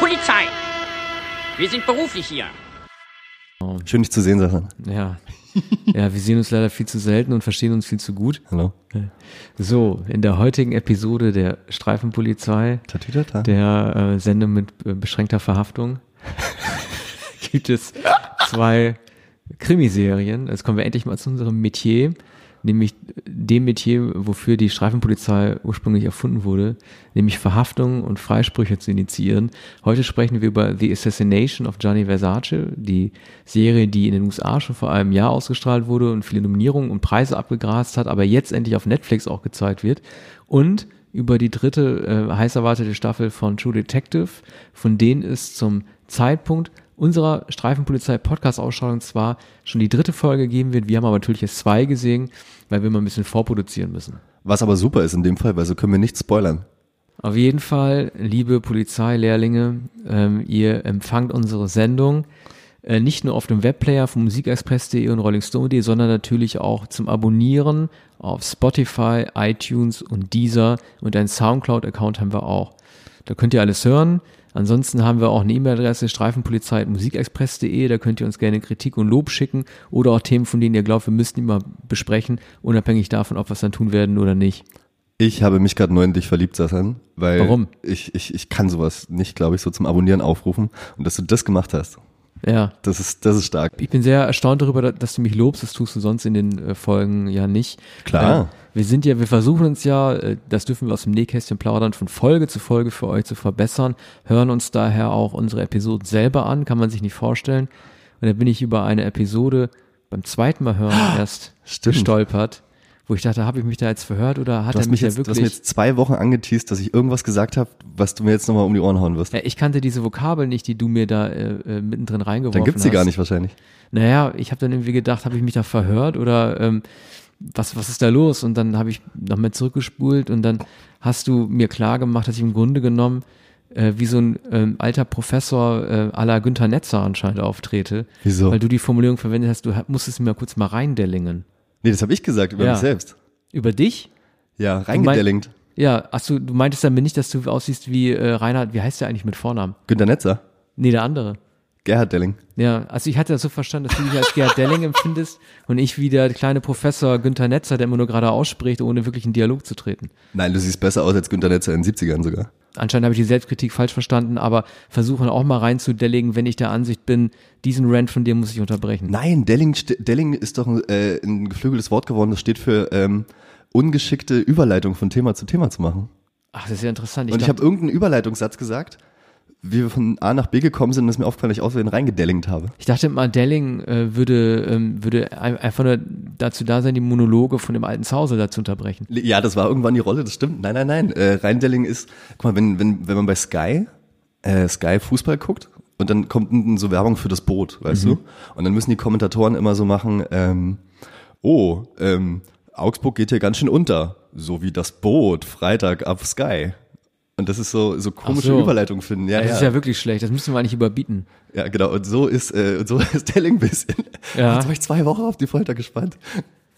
Polizei! Wir sind beruflich hier. Schön, dich zu sehen, Sascha. Ja. Ja, wir sehen uns leider viel zu selten und verstehen uns viel zu gut. Hallo. So, in der heutigen Episode der Streifenpolizei, Tatütata. der äh, Sendung mit äh, beschränkter Verhaftung, gibt es zwei Krimiserien. Jetzt kommen wir endlich mal zu unserem Metier, nämlich dem Metier, wofür die Streifenpolizei ursprünglich erfunden wurde, nämlich Verhaftungen und Freisprüche zu initiieren. Heute sprechen wir über The Assassination of Gianni Versace, die Serie, die in den USA schon vor einem Jahr ausgestrahlt wurde und viele Nominierungen und Preise abgegrast hat, aber jetzt endlich auf Netflix auch gezeigt wird. Und über die dritte äh, heiß erwartete Staffel von True Detective, von denen es zum Zeitpunkt unserer Streifenpolizei-Podcast-Ausstrahlung zwar schon die dritte Folge geben wird, wir haben aber natürlich jetzt zwei gesehen, weil wir mal ein bisschen vorproduzieren müssen. Was aber super ist in dem Fall, weil so können wir nicht spoilern. Auf jeden Fall, liebe Polizeilehrlinge, ähm, ihr empfangt unsere Sendung äh, nicht nur auf dem Webplayer von musikexpress.de und rollingstone.de, sondern natürlich auch zum Abonnieren auf Spotify, iTunes und Deezer und einen Soundcloud-Account haben wir auch. Da könnt ihr alles hören. Ansonsten haben wir auch eine E-Mail-Adresse streifenpolizei.musikexpress.de, da könnt ihr uns gerne Kritik und Lob schicken oder auch Themen, von denen ihr glaubt, wir müssten die mal besprechen, unabhängig davon, ob wir es dann tun werden oder nicht. Ich habe mich gerade neu in dich verliebt, Sassan, weil Warum? Ich, ich, ich kann sowas nicht, glaube ich, so zum Abonnieren aufrufen. Und dass du das gemacht hast, Ja, das ist, das ist stark. Ich bin sehr erstaunt darüber, dass du mich lobst. Das tust du sonst in den äh, Folgen ja nicht. Klar. Äh, wir sind ja, wir versuchen uns ja, äh, das dürfen wir aus dem Nähkästchen plaudern, von Folge zu Folge für euch zu verbessern, hören uns daher auch unsere Episoden selber an, kann man sich nicht vorstellen. Und da bin ich über eine Episode beim zweiten Mal hören erst Stimmt. gestolpert, wo ich dachte, habe ich mich da jetzt verhört oder hat er hast, mich mich jetzt, ja du hast mir wirklich... jetzt zwei Wochen angeteased, dass ich irgendwas gesagt habe, was du mir jetzt nochmal um die Ohren hauen wirst. Ja, ich kannte diese Vokabel nicht, die du mir da äh, äh, mittendrin reingeworfen Dann gibt's sie hast. gar nicht wahrscheinlich. Naja, ich habe dann irgendwie gedacht, habe ich mich da verhört oder ähm, was, was ist da los? Und dann habe ich nochmal zurückgespult und dann hast du mir klar gemacht, dass ich im Grunde genommen äh, wie so ein ähm, alter Professor äh, à la Günther Netzer anscheinend auftrete. Wieso? Weil du die Formulierung verwendet hast, du musstest mir kurz mal reindellingen. Nee, das habe ich gesagt über Ja. mich selbst. Über dich? Ja, reingedellingt. Ja, ach so, du meintest damit nicht, dass du aussiehst wie äh, Reinhard, wie heißt der eigentlich mit Vornamen? Günter Netzer, Nee, der andere. Gerhard Delling. Ja, also ich hatte das so verstanden, dass du dich als Gerhard Delling empfindest und ich wie der kleine Professor Günther Netzer, der immer nur gerade ausspricht, ohne wirklich in Dialog zu treten. Nein, du siehst besser aus als Günter Netzer in den 70ern sogar. Anscheinend habe ich die Selbstkritik falsch verstanden, aber versuchen auch mal reinzudelligen, wenn ich der Ansicht bin, diesen Rant von dir muss ich unterbrechen. Nein, Delling, Delling ist doch ein, äh, ein geflügeltes Wort geworden, das steht für ähm, ungeschickte Überleitung von Thema zu Thema zu machen. Ach, das ist ja interessant. Und ich habe irgendeinen Überleitungssatz gesagt, wie wir von A nach B gekommen sind, ist mir aufgefallen, dass ich aus Versehen reingedellingt habe. ich dachte mal, Delling äh, würde, ähm, würde ein- einfach nur dazu da sein, die Monologe von dem alten Zause da zu unterbrechen. Ja, das war irgendwann die Rolle, das stimmt. Nein, nein, nein. Äh, Reindelling ist, guck mal, wenn, wenn, wenn man bei Sky, äh, Sky Fußball guckt und dann kommt unten so Werbung für das Boot, weißt du? Und dann müssen die Kommentatoren immer so machen, ähm, oh, ähm, Augsburg geht hier ganz schön unter, so wie das Boot, Freitag auf Sky. Und das ist so, so komische so. Überleitung finden. Ja, Das ja. ist ja wirklich schlecht, das müssen wir eigentlich überbieten. ja, genau. Und so ist, äh, so ist Delling ein bisschen. Ja. Jetzt war ich zwei Wochen auf die Folter gespannt.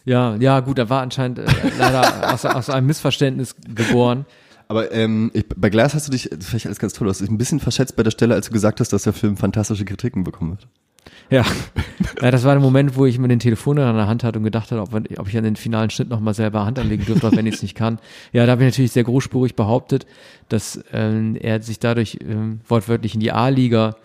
Ja, ja, gut, da war anscheinend äh, leider aus, aus einem Missverständnis geboren. Aber ähm, ich, bei Glass hast du dich, ich alles ganz toll, du hast dich ein bisschen verschätzt bei der Stelle, als du gesagt hast, dass der Film fantastische Kritiken bekommen wird. Ja. ja, das war der Moment, wo ich mir den Telefon in der Hand hatte und gedacht hatte, ob, ob ich an den finalen Schnitt nochmal selber Hand anlegen dürfte, auch wenn ich es nicht kann. Ja, da habe ich natürlich sehr großspurig behauptet, dass ähm, er sich dadurch ähm, wortwörtlich in die A-Liga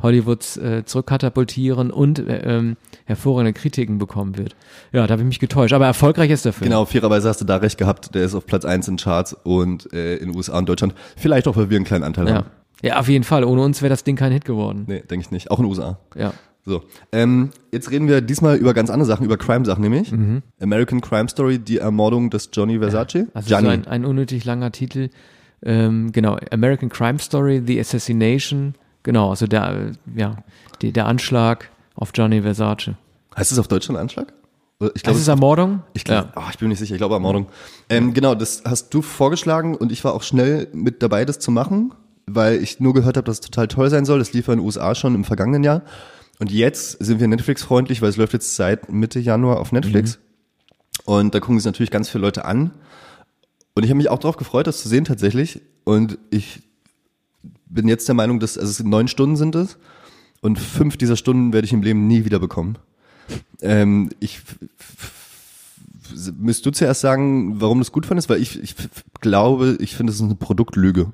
Hollywoods äh, zurückkatapultieren und äh, ähm, hervorragende Kritiken bekommen wird. Ja, da habe ich mich getäuscht. Aber erfolgreich ist der Film. Genau, fairerweise hast du da recht gehabt, der ist auf Platz eins in Charts und äh, in USA und Deutschland. Vielleicht auch, weil wir einen kleinen Anteil Ja. haben. ja, auf jeden Fall. Ohne uns wäre das Ding kein Hit geworden. Nee, denke ich nicht. Auch in USA. Ja. So, ähm, jetzt reden wir diesmal über ganz andere Sachen, über Crime-Sachen nämlich. American Crime Story, die Ermordung des Johnny Versace. Also so ein, ein unnötig langer Titel. Ähm, genau, American Crime Story, The Assassination. Genau, also der, ja, die, der Anschlag auf Johnny Versace. heißt es auf Deutsch schon Anschlag? Ich Das glaube, ist Ermordung? ich, glaub, oh, ich bin mir nicht sicher, ich glaube Ermordung. Ähm, genau, das hast du vorgeschlagen und ich war auch schnell mit dabei, das zu machen, weil ich nur gehört habe, dass es total toll sein soll. Das lief ja in den USA schon im vergangenen Jahr. Und jetzt sind wir Netflix-freundlich, weil es läuft jetzt seit Mitte Januar auf Netflix. Und da gucken sich natürlich ganz viele Leute an. Und ich habe mich auch darauf gefreut, das zu sehen tatsächlich. Und ich bin jetzt der Meinung, dass also es neun Stunden sind es und fünf dieser Stunden werde ich im Leben nie wieder bekommen. Ähm, ich müsst du zuerst sagen, warum du es gut fandest, weil ich, ich glaube, ich finde, es ist eine Produktlüge.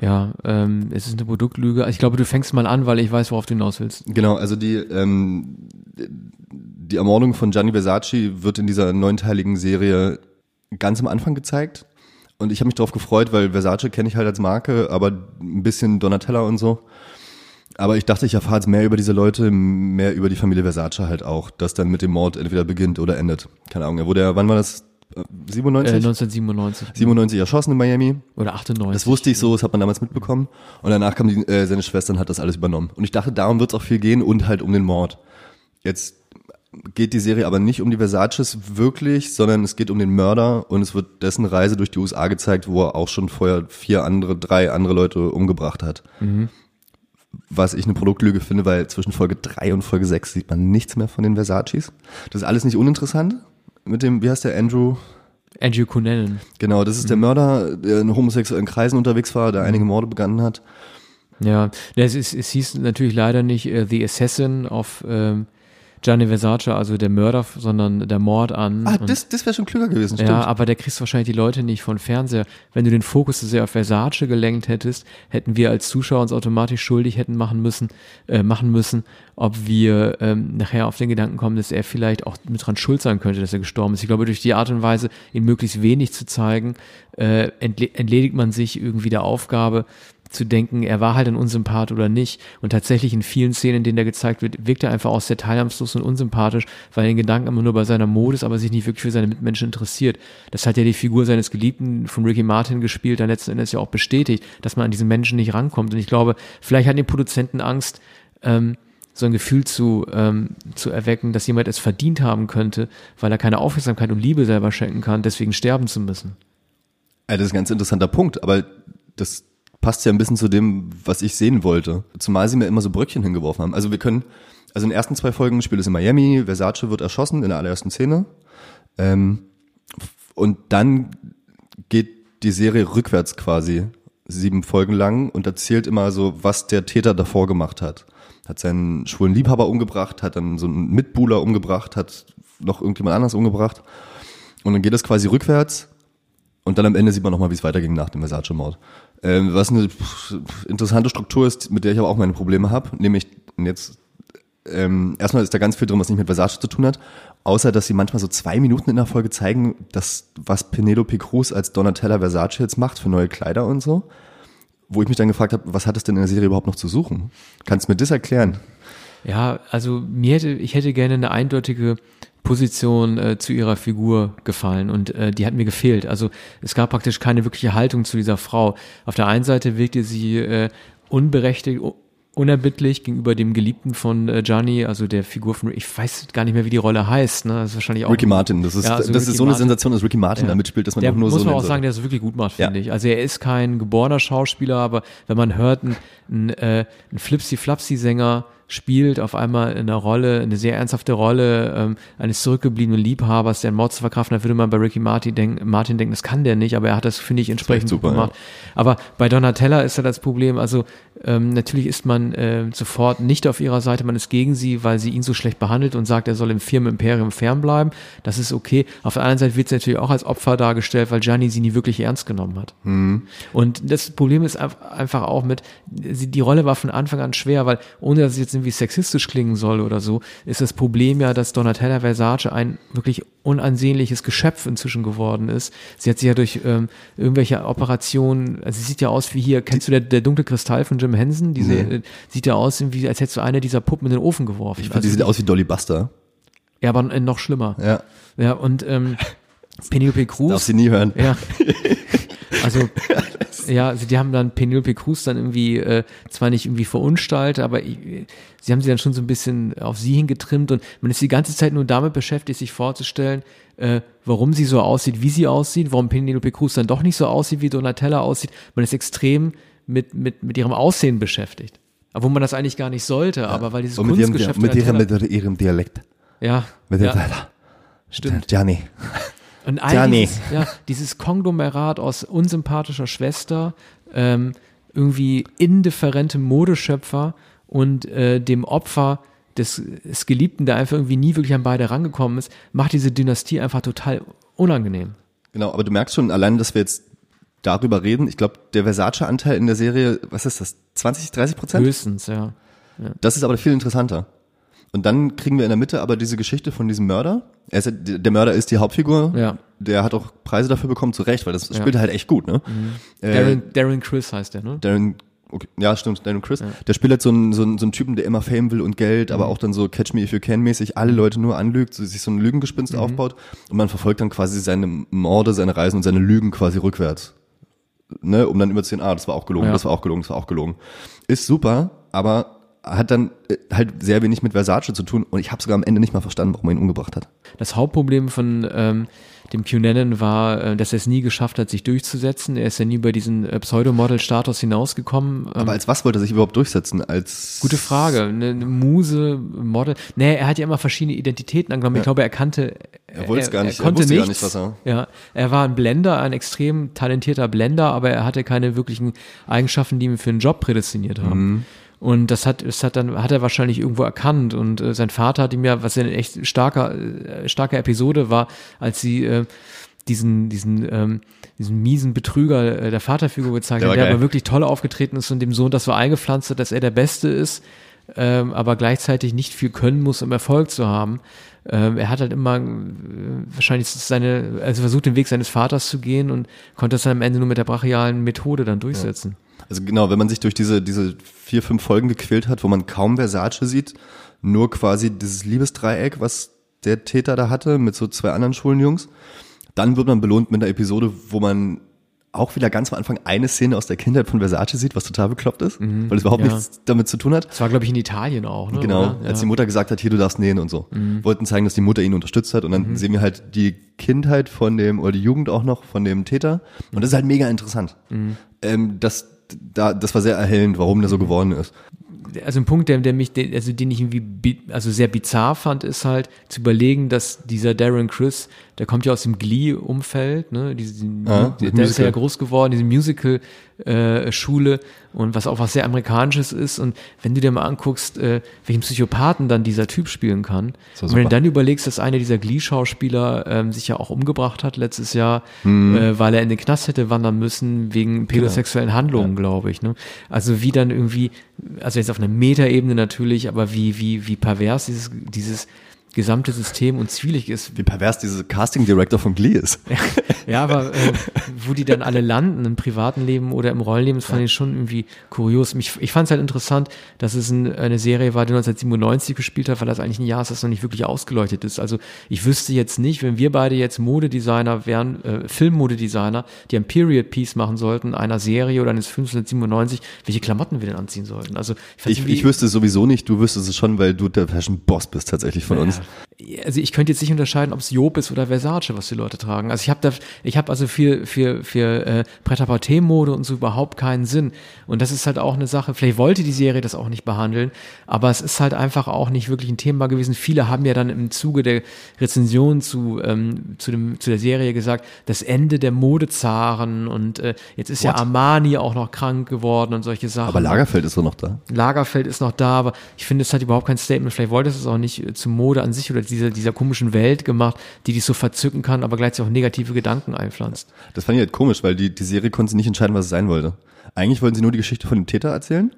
Ja, ähm, es ist eine Produktlüge. Ich glaube, du fängst mal an, weil ich weiß, worauf du hinaus willst. Genau, also die, ähm, die Ermordung von Gianni Versace wird in dieser neunteiligen Serie ganz am Anfang gezeigt. Und ich habe mich darauf gefreut, weil Versace kenne ich halt als Marke, aber ein bisschen Donatella und so. Aber ich dachte, ich erfahre jetzt mehr über diese Leute, mehr über die Familie Versace halt auch, das dann mit dem Mord entweder beginnt oder endet. Keine Ahnung, er wurde ja, wann war das? Äh, 97? Äh, 1997. 97 erschossen in Miami. Oder 98. Das wusste ich so, das hat man damals mitbekommen. Und danach kam die, äh, seine Schwester und hat das alles übernommen. Und ich dachte, darum wird es auch viel gehen und halt um den Mord. Jetzt geht die Serie aber nicht um die Versaces wirklich, sondern es geht um den Mörder und es wird dessen Reise durch die USA gezeigt, wo er auch schon vorher vier andere, drei andere Leute umgebracht hat. Was ich eine Produktlüge finde, weil zwischen Folge drei und Folge sechs sieht man nichts mehr von den Versaces. Das ist alles nicht uninteressant. Mit dem, wie heißt der, Andrew? Andrew Cunanan. Genau, das ist der Mörder, der in homosexuellen Kreisen unterwegs war, der einige Morde begangen hat. Ja, es, ist, es hieß natürlich leider nicht äh, The Assassin of ähm, Gianni Versace, also der Mörder, sondern der Mord an. Ah, das, das wäre schon klüger gewesen, stimmt. Ja, aber der kriegst wahrscheinlich die Leute nicht von Fernseher. Wenn du den Fokus so sehr auf Versace gelenkt hättest, hätten wir als Zuschauer uns automatisch schuldig hätten machen müssen, äh, machen müssen, ob wir ähm, nachher auf den Gedanken kommen, dass er vielleicht auch mit dran schuld sein könnte, dass er gestorben ist. Ich glaube, durch die Art und Weise, ihn möglichst wenig zu zeigen, äh, entle entledigt man sich irgendwie der Aufgabe, zu denken, er war halt ein Unsympath oder nicht. Und tatsächlich in vielen Szenen, in denen er gezeigt wird, wirkt er einfach auch sehr teilnahmslos und unsympathisch, weil er den Gedanken immer nur bei seiner Mode ist, aber sich nicht wirklich für seine Mitmenschen interessiert. Das hat ja die Figur seines Geliebten von Ricky Martin gespielt, dann letzten Endes ja auch bestätigt, dass man an diesen Menschen nicht rankommt. Und ich glaube, vielleicht hatten die Produzenten Angst, ähm, so ein Gefühl zu, ähm, zu erwecken, dass jemand es verdient haben könnte, weil er keine Aufmerksamkeit und Liebe selber schenken kann, deswegen sterben zu müssen. Ja, das ist ein ganz interessanter Punkt, aber das passt ja ein bisschen zu dem, was ich sehen wollte. Zumal sie mir immer so Bröckchen hingeworfen haben. Also wir können, also in den ersten zwei Folgen spielt es in Miami, Versace wird erschossen in der allerersten Szene. Ähm, und dann geht die Serie rückwärts quasi, sieben Folgen lang und erzählt immer so, was der Täter davor gemacht hat. Hat seinen schwulen Liebhaber umgebracht, hat dann so einen Mitbuhler umgebracht, hat noch irgendjemand anders umgebracht. Und dann geht es quasi rückwärts und dann am Ende sieht man nochmal, wie es weiterging nach dem Versace-Mord. Ähm, was eine interessante Struktur ist, mit der ich aber auch meine Probleme habe, nämlich jetzt ähm, erstmal ist da ganz viel drin, was nicht mit Versace zu tun hat, außer dass sie manchmal so zwei Minuten in der Folge zeigen, dass was Penelope Cruz als Donatella Versace jetzt macht für neue Kleider und so, wo ich mich dann gefragt habe, was hat es denn in der Serie überhaupt noch zu suchen? Kannst du mir das erklären? Ja, also mir hätte, ich hätte gerne eine eindeutige Position äh, zu ihrer Figur gefallen und äh, die hat mir gefehlt. Also es gab praktisch keine wirkliche Haltung zu dieser Frau. Auf der einen Seite wirkte sie äh, unberechtigt, unerbittlich gegenüber dem Geliebten von äh, Gianni, also der Figur von, ich weiß gar nicht mehr, wie die Rolle heißt, ne? Das ist wahrscheinlich auch. Ricky Martin, das ist, Ja, also das Ricky ist so eine Martin. Sensation, dass Ricky Martin Ja. da mitspielt, dass man der auch nur muss so man auch sagen, der es wirklich gut macht, Ja. finde ich. Also er ist kein geborener Schauspieler, aber wenn man hört, ein, ein, äh, ein Flipsy-Flapsy-Sänger spielt auf einmal eine Rolle, eine sehr ernsthafte Rolle ähm, eines zurückgebliebenen Liebhabers, der einen Mord zu verkraften hat, würde man bei Ricky Martin denken, Martin denken, das kann der nicht, aber er hat das, finde ich, entsprechend super, gemacht. Aber bei Donatella ist ja das Problem, also ähm, natürlich ist man äh, sofort nicht auf ihrer Seite, man ist gegen sie, weil sie ihn so schlecht behandelt und sagt, er soll im Firmenimperium fernbleiben. Das ist okay. Auf der anderen Seite wird sie natürlich auch als Opfer dargestellt, weil Gianni sie nie wirklich ernst genommen hat. Und das Problem ist einf- einfach auch mit, die Rolle war von Anfang an schwer, weil ohne dass es jetzt irgendwie sexistisch klingen soll oder so, ist das Problem ja, dass Donatella Versace ein wirklich unansehnliches Geschöpf inzwischen geworden ist. Sie hat sich ja durch ähm, irgendwelche Operationen, also sie sieht ja aus wie hier, kennst du der, der dunkle Kristall von Jim Henson? Diese, Nee. äh, sieht ja aus, wie, als hättest du eine dieser Puppen in den Ofen geworfen. Ich finde, die sieht aus wie Dolly Buster. ja, aber äh, noch schlimmer. Ja. Ja, und ähm, Penelope Cruz. Darf sie nie hören. Ja. Also, ja, sie, die haben dann Penelope Cruz dann irgendwie, äh, zwar nicht irgendwie verunstaltet, aber ich, sie haben sie dann schon so ein bisschen auf sie hingetrimmt und man ist die ganze Zeit nur damit beschäftigt, sich vorzustellen, äh, warum sie so aussieht, wie sie aussieht, warum Penelope Cruz dann doch nicht so aussieht, wie Donatella aussieht. Man ist extrem mit, mit, mit ihrem Aussehen beschäftigt. Obwohl man das eigentlich gar nicht sollte, aber weil dieses Und mit ihrem, Kunstgeschäft mit, ihrem, mit ihrem Dialekt. ja, Mit ja, dem stimmt. Gianni. Und all Ja, nee. dieses, ja, dieses Konglomerat aus unsympathischer Schwester, ähm, irgendwie indifferentem Modeschöpfer und äh, dem Opfer des, des Geliebten, der einfach irgendwie nie wirklich an beide rangekommen ist, macht diese Dynastie einfach total unangenehm. Genau, aber du merkst schon allein, dass wir jetzt darüber reden. Ich glaube, der Versace-Anteil in der Serie, was ist das? 20, 30 Prozent? Höchstens, ja. Das ist aber viel interessanter. Und dann kriegen wir in der Mitte aber diese Geschichte von diesem Mörder. Er ist, ja- der Mörder ist die Hauptfigur. Ja. Der hat auch Preise dafür bekommen, zu Recht, weil das spielt er halt echt gut, ne? Äh, Darren, Darren Chris heißt der, ne? Darren, okay, ja, stimmt, Darren Chris. Der spielt halt so einen, so, einen, so einen Typen, der immer Fame will und Geld, Mhm. aber auch dann so Catch Me If You Can mäßig alle Leute nur anlügt, so, sich so ein Lügengespinst Mhm. aufbaut und man verfolgt dann quasi seine Morde, seine Reisen und seine Lügen quasi rückwärts. Ne, um dann immer zu sehen, ah, das war auch gelogen, Ja. das war auch gelogen, das war auch gelogen. Ist super, aber hat dann äh, halt sehr wenig mit Versace zu tun und ich habe sogar am Ende nicht mal verstanden, warum er ihn umgebracht hat. Das Hauptproblem von ähm, dem Cunanan war, äh, dass er es nie geschafft hat, sich durchzusetzen. Er ist ja nie über diesen äh, Pseudomodel-Status hinausgekommen. Ähm, Aber als was wollte er sich überhaupt durchsetzen? Als Gute Frage. Eine, Muse, Model. Nee, er hat ja immer verschiedene Identitäten angenommen. Ich glaube, er kannte. Er wollte es gar nicht, er konnte wusste gar nichts. nicht, was er- Ja, er war ein Blender, ein extrem talentierter Blender, aber er hatte keine wirklichen Eigenschaften, die ihn für einen Job prädestiniert haben. Mhm. Und das hat, das hat dann, hat er wahrscheinlich irgendwo erkannt. Und äh, sein Vater hat ihm ja, was ja eine echt starker, äh, starke Episode war, als sie äh, diesen, diesen, ähm, diesen miesen Betrüger äh, der Vaterfigur gezeigt Der hat, war der geil. aber wirklich toll aufgetreten ist und dem Sohn das so eingepflanzt hat, dass er der Beste ist, ähm, aber gleichzeitig nicht viel können muss, um Erfolg zu haben. Ähm, er hat halt immer äh, wahrscheinlich seine, also versucht den Weg seines Vaters zu gehen und konnte es dann am Ende nur mit der brachialen Methode dann durchsetzen. Also genau, wenn man sich durch diese, diese vier, fünf Folgen gequält hat, wo man kaum Versace sieht, nur quasi dieses Liebesdreieck, was der Täter da hatte, mit so zwei anderen Schulenjungs, dann wird man belohnt mit einer Episode, wo man auch wieder ganz am Anfang eine Szene aus der Kindheit von Versace sieht, was total bekloppt ist, weil es überhaupt ja. nichts damit zu tun hat. Das war, glaube ich, in Italien auch, ne? Genau, als ja. Mhm. die Mutter gesagt hat, hier, du darfst nähen und so. Wollten zeigen, dass die Mutter ihn unterstützt hat und dann sehen wir halt die Kindheit von dem, oder die Jugend auch noch von dem Täter und das ist halt mega interessant. Mhm. Ähm, das, da, das war sehr erhellend, warum der so geworden ist. Also ein Punkt, der, der mich, den, also den ich irgendwie also sehr bizarr fand, ist halt zu überlegen, dass dieser Darren Chris, der kommt ja aus dem Glee-Umfeld, ne, diese, Ah, der, der ist ja Musical. groß geworden, diese Musical-Schule und was auch was sehr Amerikanisches ist und wenn du dir mal anguckst, äh, welchen Psychopathen dann dieser Typ spielen kann, und wenn du dann überlegst, dass einer dieser Glee-Schauspieler ähm, sich ja auch umgebracht hat letztes Jahr, Mhm. äh, weil er in den Knast hätte wandern müssen wegen pädosexuellen Handlungen, glaube ich. Ne? Also wie dann irgendwie, also jetzt auf einer Metaebene natürlich, aber wie, wie, wie pervers dieses, dieses gesamte System und zwielig ist. Wie pervers dieser Casting Director von Glee ist. Ja, aber äh, wo die dann alle landen, im privaten Leben oder im Rollenleben, das fand ich schon irgendwie kurios. Mich, ich fand es halt interessant, dass es ein, eine Serie war, die 1997 gespielt hat, weil das eigentlich ein Jahr ist, das noch nicht wirklich ausgeleuchtet ist. Also ich wüsste jetzt nicht, wenn wir beide jetzt Modedesigner wären, äh, Filmmodedesigner, die ein Period Piece machen sollten, einer Serie oder eines Films 1997, welche Klamotten wir denn anziehen sollten. Also ich, Ich, ich wüsste es sowieso nicht, du wüsstest es schon, weil du der Fashion Boss bist tatsächlich von uns. Gracias. Also ich könnte jetzt nicht unterscheiden, ob es Job ist oder Versace, was die Leute tragen. Also ich habe da, ich habe also für für für äh, Pret-à-porter-Mode und so überhaupt keinen Sinn. Und das ist halt auch eine Sache. Vielleicht wollte die Serie das auch nicht behandeln, aber es ist halt einfach auch nicht wirklich ein Thema gewesen. Viele haben ja dann im Zuge der Rezension zu ähm, zu dem zu der Serie gesagt, das Ende der Modezaren und äh, jetzt ist ja What? Armani auch noch krank geworden und solche Sachen. Aber Lagerfeld ist doch noch da. Lagerfeld ist noch da, aber ich finde, es hat überhaupt kein Statement. Vielleicht wollte es es auch nicht äh, zur Mode an sich oder dieser, dieser komischen Welt gemacht, die dich so verzücken kann, aber gleichzeitig auch negative Gedanken einpflanzt. Das fand ich halt komisch, weil die, die Serie konnte sich nicht entscheiden, was es sein wollte. Eigentlich wollten sie nur die Geschichte von dem Täter erzählen.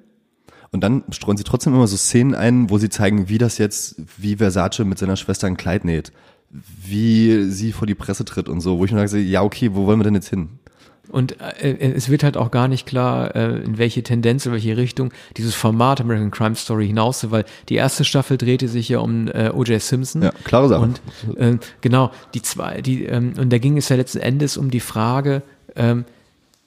Und dann streuen sie trotzdem immer so Szenen ein, wo sie zeigen, wie das jetzt, wie Versace mit seiner Schwester ein Kleid näht. Wie sie vor die Presse tritt und so, wo ich mir sage, ja, okay, wo wollen wir denn jetzt hin? Und äh, es wird halt auch gar nicht klar, äh, in welche Tendenz, in welche Richtung dieses Format American Crime Story hinaus, weil die erste Staffel drehte sich ja um äh, O.J. Simpson. Ja, klare Sache. Und äh, genau, die zwei, die, ähm, und da ging es ja letzten Endes um die Frage, ähm,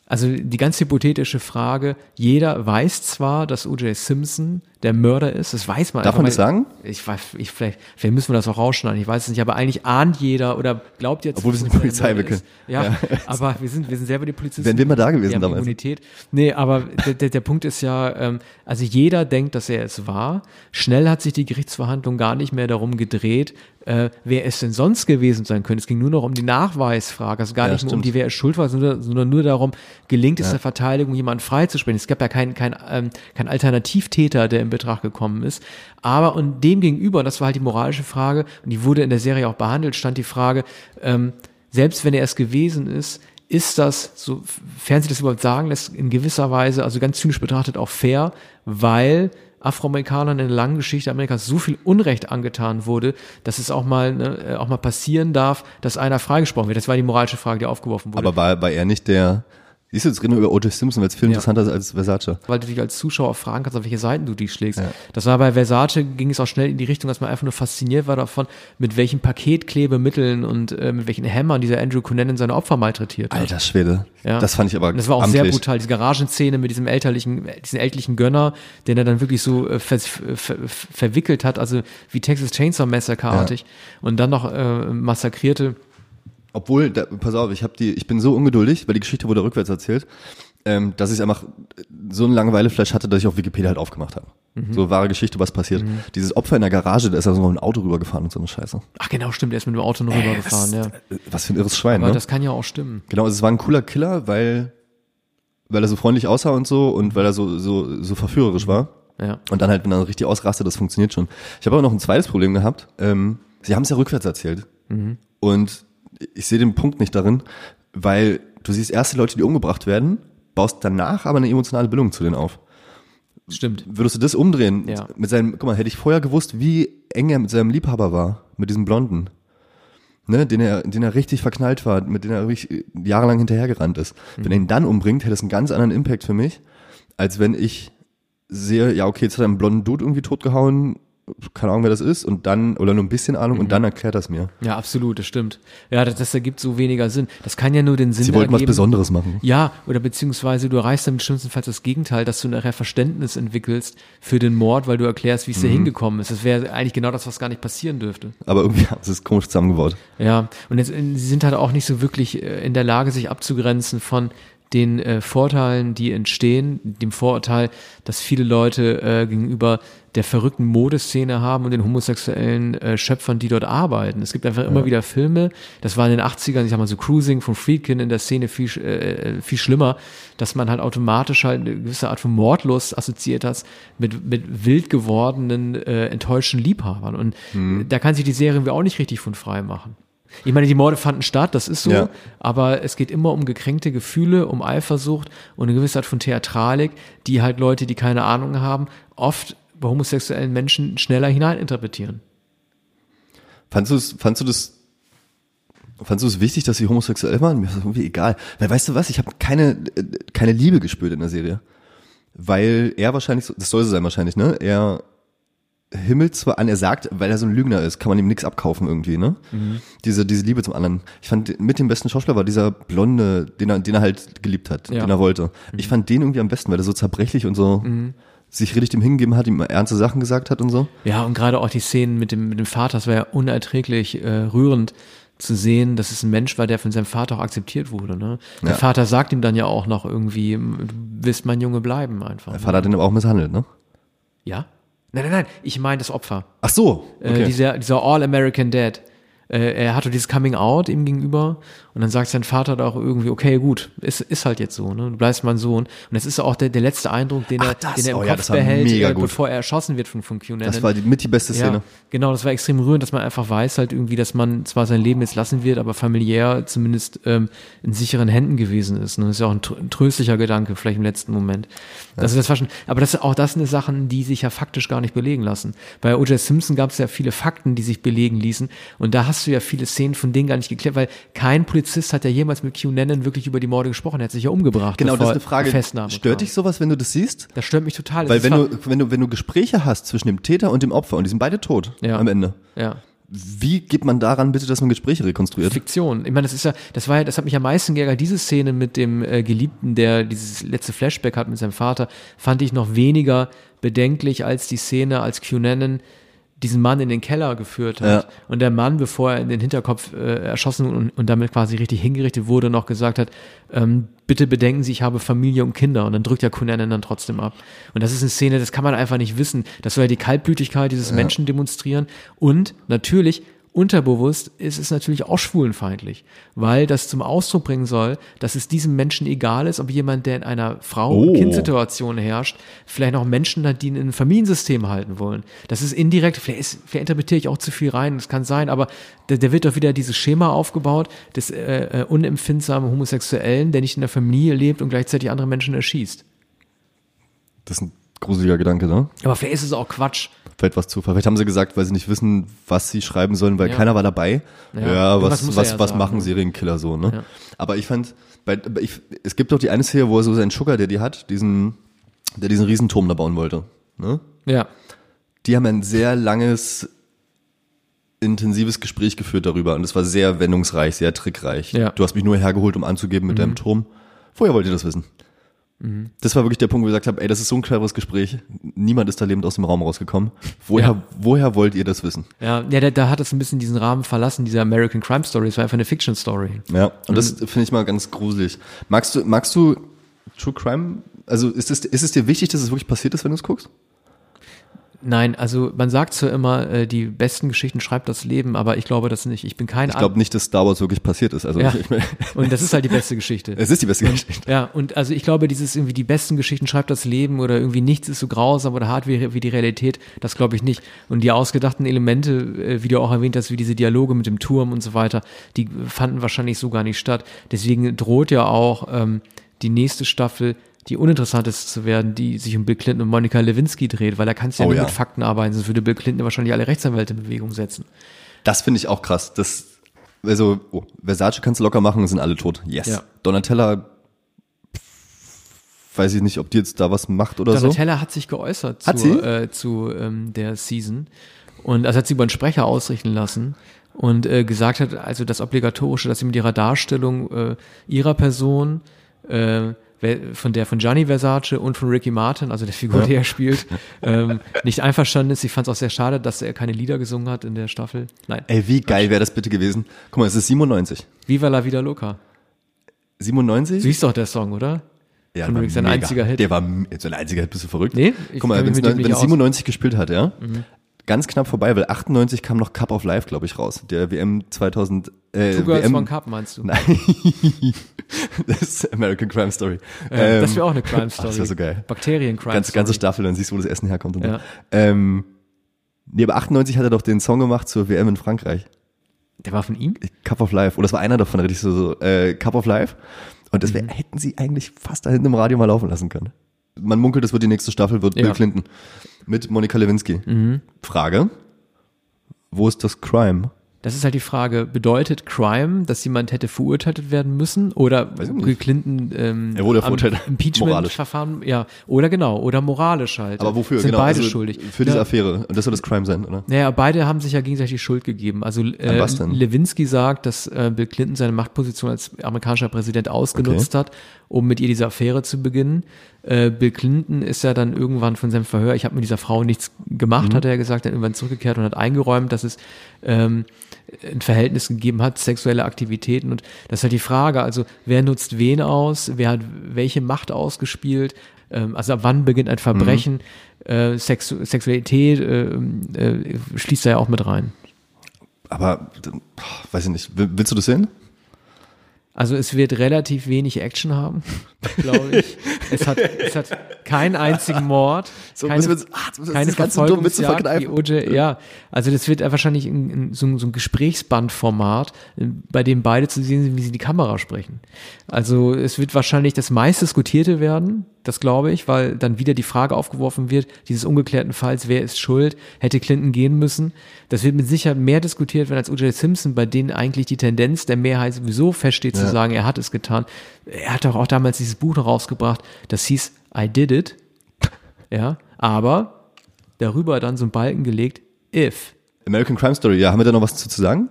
also die ganz hypothetische Frage, jeder weiß zwar, dass O.J. Simpson der Mörder ist. Das weiß man. Darf man das sagen? Ich weiß, ich, vielleicht, vielleicht müssen wir das auch rausschneiden. Ich weiß es nicht, aber eigentlich ahnt jeder oder glaubt jetzt. Obwohl wir sind Polizei, wir ist. Ja, aber wir sind, wir sind selber die Polizisten. Wären wir mal da gewesen damals. Immunität. Nee, aber der, der, der Punkt ist ja, ähm, also jeder denkt, dass er es war. Schnell hat sich die Gerichtsverhandlung gar nicht mehr darum gedreht, äh, wer es denn sonst gewesen sein könnte. Es ging nur noch um die Nachweisfrage, also gar Ja, nicht mehr um stimmt. die, wer es schuld war, sondern, sondern nur darum, gelingt es der Verteidigung, jemanden freizusprechen. Es gab ja keinen kein, ähm, kein Alternativtäter, der in Betracht gekommen ist. Aber und dem gegenüber, das war halt die moralische Frage, und die wurde in der Serie auch behandelt, stand die Frage, ähm, selbst wenn er es gewesen ist, ist das, sofern sie das überhaupt sagen lässt, in gewisser Weise, also ganz zynisch betrachtet, auch fair, weil Afroamerikanern in der langen Geschichte Amerikas so viel Unrecht angetan wurde, dass es auch mal, ne, äh, auch mal passieren darf, dass einer freigesprochen wird. Das war die moralische Frage, die aufgeworfen wurde. Aber war, war er nicht der, siehst du, jetzt reden wir über O.J. Simpson, weil es viel Ja. interessanter ist als Versace. weil du dich als Zuschauer fragen kannst, auf welche Seiten du die schlägst. Das war bei Versace, ging es auch schnell in die Richtung, dass man einfach nur fasziniert war davon, mit welchen Paketklebemitteln und äh, mit welchen Hämmern dieser Andrew Cunanan seine Opfer malträtiert hat. Alter Schwede. Ja. Das fand ich aber Und das war auch amtlich. sehr brutal, diese Garagenszene mit diesem elterlichen, diesen ältlichen Gönner, den er dann wirklich so äh, ver, ver, verwickelt hat, also wie Texas Chainsaw Massacre-artig und dann noch äh, massakrierte. Obwohl, da, pass auf, ich hab die, ich bin so ungeduldig, weil die Geschichte wurde rückwärts erzählt, ähm, dass ich einfach so eine Langeweileflash hatte, dass ich auf Wikipedia halt aufgemacht habe. Mhm. So wahre Geschichte, was passiert. Dieses Opfer in der Garage, da ist ja so noch ein Auto rübergefahren und so eine Scheiße. Ach genau, stimmt, er ist mit dem Auto noch rübergefahren, ja. Äh, Was für ein irres Schwein, Aber ne? das kann ja auch stimmen. Genau, also es war ein cooler Killer, weil, weil er so freundlich aussah und so und weil er so, so, so verführerisch war. Ja. Und dann halt, wenn er richtig ausrastet, das funktioniert schon. Ich habe aber noch ein zweites Problem gehabt. Ähm, sie haben es ja rückwärts erzählt. Und ich sehe den Punkt nicht darin, weil du siehst erst die Leute, die umgebracht werden, baust danach aber eine emotionale Bindung zu denen auf. Stimmt. Würdest du das umdrehen? Ja. Mit seinem, guck mal, hätte ich vorher gewusst, wie eng er mit seinem Liebhaber war, mit diesem Blonden. Ne, den er, den er richtig verknallt war, mit dem er richtig jahrelang hinterhergerannt ist. Wenn er ihn dann umbringt, hätte es einen ganz anderen Impact für mich, als wenn ich sehe, ja, okay, jetzt hat er einen blonden Dude irgendwie totgehauen, keine Ahnung, wer das ist, und dann, oder nur ein bisschen Ahnung, und dann erklärt das mir. Ja, absolut, das stimmt. Ja, das, das ergibt so weniger Sinn. Das kann ja nur den Sinn Sie wollten was ergeben. Besonderes machen. Ja, oder beziehungsweise du erreichst dann schlimmstenfalls das Gegenteil, dass du nachher Verständnis entwickelst für den Mord, weil du erklärst, wie es da hingekommen ist. Das wäre eigentlich genau das, was gar nicht passieren dürfte. Aber irgendwie haben sie es komisch zusammengebaut. Ja, und jetzt, äh, sie sind halt auch nicht so wirklich äh, in der Lage, sich abzugrenzen von den äh, Vorteilen, die entstehen, dem Vorurteil, dass viele Leute äh, gegenüber der verrückten Modeszene haben und den homosexuellen äh, Schöpfern, die dort arbeiten. Es gibt einfach immer wieder Filme, das war in den 80ern, ich sag mal so Cruising von Friedkin in der Szene viel, sch- äh, viel schlimmer, dass man halt automatisch halt eine gewisse Art von Mordlust assoziiert hat mit, mit wild gewordenen, äh, enttäuschten Liebhabern. Und da kann sich die Serie auch nicht richtig von frei machen. Ich meine, die Morde fanden statt, das ist so, Ja. aber es geht immer um gekränkte Gefühle, um Eifersucht und eine gewisse Art von Theatralik, die halt Leute, die keine Ahnung haben, oft bei homosexuellen Menschen schneller hineininterpretieren. Fandst du es, fandst du das, fandst du es wichtig, dass sie homosexuell waren? Mir ist das irgendwie egal. Weil weißt du was, ich habe keine, äh, keine Liebe gespürt in der Serie. Weil er wahrscheinlich, das soll so sein wahrscheinlich, ne? Er himmelt zwar an, er sagt, weil er so ein Lügner ist, kann man ihm nichts abkaufen irgendwie, ne? Diese, diese Liebe zum anderen. Ich fand, mit dem besten Schauspieler war dieser Blonde, den er, den er halt geliebt hat, Ja. den er wollte. Ich fand den irgendwie am besten, weil er so zerbrechlich und so sich richtig dem hingegeben hat, ihm ernste Sachen gesagt hat und so. Ja, und gerade auch die Szenen mit dem, mit dem Vater, das war ja unerträglich äh, rührend zu sehen, dass es ein Mensch war, der von seinem Vater auch akzeptiert wurde. Ne? Der Ja. Vater sagt ihm dann ja auch noch irgendwie, du wirst mein Junge bleiben einfach. Der Vater hat ihn aber auch misshandelt, ne? Ja? Nein, nein, nein, ich meine das Opfer. Ach so, okay. Äh, dieser, dieser All-American Dad. Äh, er hatte dieses Coming Out ihm gegenüber und dann sagt sein Vater da auch irgendwie, okay, gut, ist, ist halt jetzt so, ne? Du bleibst mein Sohn. Und das ist auch der, der letzte Eindruck, den er, Ach, das- den er im oh ja, Kopf war behält, äh, bevor er erschossen wird von, von Q das war die, mit die beste Szene. ja, genau, das war extrem rührend, dass man einfach weiß halt irgendwie, dass man zwar sein Leben jetzt lassen wird, aber familiär zumindest ähm, in sicheren Händen gewesen ist. Ne? Das ist ja auch ein, ein tröstlicher Gedanke, vielleicht im letzten Moment. Also das war schon, aber das auch das sind Sachen, die sich ja faktisch gar nicht belegen lassen. Bei O.J. Simpson gab es ja viele Fakten, die sich belegen ließen und da hast du ja viele Szenen von denen gar nicht geklärt, weil kein Polizist hat ja jemals mit Q Nennen wirklich über die Morde gesprochen, er hat sich ja umgebracht. Genau, das ist eine Frage. Festnahme Stört kam. dich sowas, wenn du das siehst? Das stört mich total. Weil wenn du, wenn du, wenn du Gespräche hast zwischen dem Täter und dem Opfer und die sind beide tot Ja. am Ende, ja. Wie geht man daran bitte, dass man Gespräche rekonstruiert? Fiktion. Ich meine, das ist ja, das war ja, das hat mich am meisten geärgert. Diese Szene mit dem äh, Geliebten, der dieses letzte Flashback hat mit seinem Vater, fand ich noch weniger bedenklich als die Szene, als Cunanan diesen Mann in den Keller geführt hat. Ja. Und der Mann, bevor er in den Hinterkopf äh, erschossen und, und damit quasi richtig hingerichtet wurde, noch gesagt hat, ähm, bitte bedenken Sie, ich habe Familie und Kinder. Und dann drückt der Cunanan dann trotzdem ab. Und das ist eine Szene, das kann man einfach nicht wissen. Das soll ja die Kaltblütigkeit dieses Menschen demonstrieren. Und natürlich unterbewusst ist es natürlich auch schwulenfeindlich, weil das zum Ausdruck bringen soll, dass es diesem Menschen egal ist, ob jemand, der in einer Frau- Oh. herrscht, vielleicht noch Menschen hat, die ihn in ein Familiensystem halten wollen. Das ist indirekt, vielleicht, ist, vielleicht interpretiere ich auch zu viel rein, das kann sein, aber da, da wird doch wieder dieses Schema aufgebaut des äh, äh, unempfindsamen Homosexuellen, der nicht in der Familie lebt und gleichzeitig andere Menschen erschießt. Das ist ein gruseliger Gedanke, ne? Aber vielleicht ist es auch Quatsch. Vielleicht was Zufall. Vielleicht haben sie gesagt, weil sie nicht wissen, was sie schreiben sollen, weil Ja. keiner war dabei. Ja. Ja, was, was, ja was sagen, machen ne? Serienkiller so, ne? Aber ich fand, bei, ich, es gibt doch die eine Szene, wo er so seinen Sugar, der die hat, diesen, der diesen Riesenturm da bauen wollte, ne? Ja. Die haben ein sehr langes, intensives Gespräch geführt darüber und es war sehr wendungsreich, sehr trickreich. Ja. Du hast mich nur hergeholt, um anzugeben mit deinem Turm. Vorher wollt ihr das wissen. Das war wirklich der Punkt, wo ich gesagt habe, ey, das ist so ein cleveres Gespräch. Niemand ist da lebend aus dem Raum rausgekommen. Woher, Ja. woher wollt ihr das wissen? Ja, ja da, da hat es ein bisschen diesen Rahmen verlassen, diese American Crime Story. Es war einfach eine Fiction Story. Ja, und das finde ich mal ganz gruselig. Magst du, magst du True Crime? Also ist es, ist es dir wichtig, dass es wirklich passiert ist, wenn du es guckst? Nein, also man sagt so immer, äh, die besten Geschichten schreibt das Leben, aber ich glaube das nicht. Ich bin kein Ich glaube nicht, dass Star Wars wirklich passiert ist. Also Ja. ich mein, Und das ist halt die beste Geschichte. es ist die beste Geschichte. Ja, und also ich glaube, dieses irgendwie die besten Geschichten schreibt das Leben oder irgendwie nichts ist so grausam oder hart wie, wie die Realität, das glaube ich nicht. Und die ausgedachten Elemente, äh, wie du auch erwähnt hast, wie diese Dialoge mit dem Turm und so weiter, die fanden wahrscheinlich so gar nicht statt. Deswegen droht ja auch ähm, die nächste Staffel die uninteressanteste zu werden, die sich um Bill Clinton und Monica Lewinsky dreht, weil da kannst du ja Oh nur ja. mit Fakten arbeiten, sonst würde Bill Clinton wahrscheinlich alle Rechtsanwälte in Bewegung setzen. Das finde ich auch krass. Das, also, oh, Versace kannst du locker machen, sind alle tot. Yes. Ja. Donatella, weiß ich nicht, ob die jetzt da was macht oder so. Donatella hat sich geäußert Hat zu? Äh, zu ähm, der Season und also hat sie über einen Sprecher ausrichten lassen und äh, gesagt hat, also das Obligatorische, dass sie mit ihrer Darstellung äh, ihrer Person äh, von der von Gianni Versace und von Ricky Martin, also der Figur, die er spielt, ähm, nicht einverstanden ist. Sie fand es auch sehr schade, dass er keine Lieder gesungen hat in der Staffel. Nein. Ey, wie geil wäre das bitte gewesen? Guck mal, es ist 97. Viva la vida loca. 97? Du siehst doch der Song, oder? Ja, Von war Rick, sein mega. einziger Hit. Der war sein einziger Hit, bist du verrückt? Nee, ich Guck mal, wenn es mit dem nicht aus. 97 gespielt hat, ja, ganz knapp vorbei, weil 98 kam noch Cup of Life, glaube ich, raus. Der WM 2000, äh, Two Girls WM, One Cup meinst du? Nein, das ist American Crime Story. Äh, das Ähm, wäre auch eine Crime ach, Story. Das wäre so geil. Bakterien-Crime Ganze, ganze Story. Staffel, dann siehst du, wo das Essen herkommt. Und so. Ja. ähm, nee, aber 98 hat er doch den Song gemacht zur WM in Frankreich. Der war von ihm? Cup of Life. Oder das war einer davon, richtig so, so äh, Cup of Life. Und das Mhm. wär, hätten sie eigentlich fast da hinten im Radio mal laufen lassen können. Man munkelt, das wird die nächste Staffel, wird Bill Ja. Mhm. Clinton. Mit Monika Lewinsky. Frage. Wo ist das Crime? Das ist halt die Frage, bedeutet Crime, dass jemand hätte verurteilt werden müssen oder. Bill Clinton ähm, Er wurde am verurteilt. Impeachment-Verfahren, ja, oder genau, oder moralisch halt. Aber wofür? Sind genau. beide also schuldig. Für diese ja, Affäre. Und das soll das Crime sein, oder? Naja, beide haben sich ja gegenseitig Schuld gegeben. Also äh, was denn? Lewinsky sagt, dass äh, Bill Clinton seine Machtposition als amerikanischer Präsident ausgenutzt hat, um mit ihr diese Affäre zu beginnen. Äh, Bill Clinton ist ja dann irgendwann von seinem Verhör, ich habe mit dieser Frau nichts gemacht, Mhm. hat er ja gesagt, dann irgendwann zurückgekehrt und hat eingeräumt, dass es ähm, ein Verhältnis gegeben hat, sexuelle Aktivitäten. Und das ist halt die Frage, also wer nutzt wen aus, wer hat welche Macht ausgespielt, ähm, also ab wann beginnt ein Verbrechen, äh, Sex Sexualität äh, äh, schließt da ja auch mit rein. Aber, weiß ich nicht. Will- Willst du das sehen? Also es wird relativ wenig Action haben, glaube ich. es, hat, es hat keinen einzigen Mord, So, keine, wir wir keine Verfolgungsjagd, verkneifen. OJ, ja. Also das wird wahrscheinlich ein, ein, so, ein- so ein Gesprächsbandformat, bei dem beide zu sehen sind, wie sie in die Kamera sprechen. Also es wird wahrscheinlich das meistdiskutierte werden, das glaube ich, weil dann wieder die Frage aufgeworfen wird, dieses ungeklärten Falls, wer ist schuld, hätte Clinton gehen müssen. Das wird mit Sicherheit mehr diskutiert werden als O.J. Simpson, bei denen eigentlich die Tendenz der Mehrheit sowieso feststeht, zu Ja. sagen, er hat es getan. Er hat doch auch damals dieses Buch rausgebracht, das hieß I Did It. Ja, aber darüber dann so ein Balken gelegt, if. American Crime Story, ja, haben wir da noch was zu, zu sagen?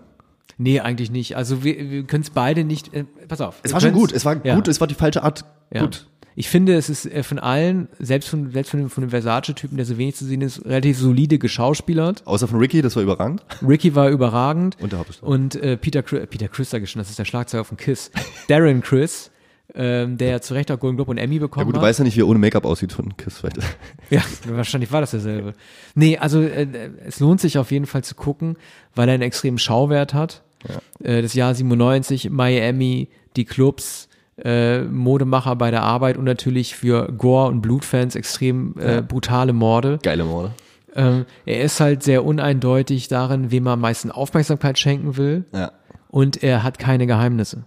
Nee, eigentlich nicht. Also wir, wir können es beide nicht. Äh, pass auf. Es war schon gut, es war ja, gut, es war die falsche Art. Ja. Gut. Ich finde, es ist äh, von allen, selbst von, selbst von dem, von dem Versace-Typen, der so wenig zu sehen ist, relativ solide geschauspielert. Außer von Ricky, das war überragend. Ricky war überragend. Und der Hauptdarsteller. Und äh, Peter, Chris, Peter Chris sag ich schon, das ist der Schlagzeuger von Kiss. Darren Chris, ähm, der ja zu Recht auch Golden Globe und Emmy Ja bekommen gut, du hat. weißt ja nicht, wie er ohne Make-up aussieht von Kiss vielleicht. Ja, wahrscheinlich war das derselbe. Nee, also äh, es lohnt sich auf jeden Fall zu gucken, weil er einen extremen Schauwert hat. Äh, das Jahr 97, Miami, die Clubs, äh, Modemacher bei der Arbeit und natürlich für Gore- und Blutfans extrem äh, brutale Morde. Geile Morde. Ähm, er ist halt sehr uneindeutig darin, wem er am meisten Aufmerksamkeit schenken will Ja. und er hat keine Geheimnisse.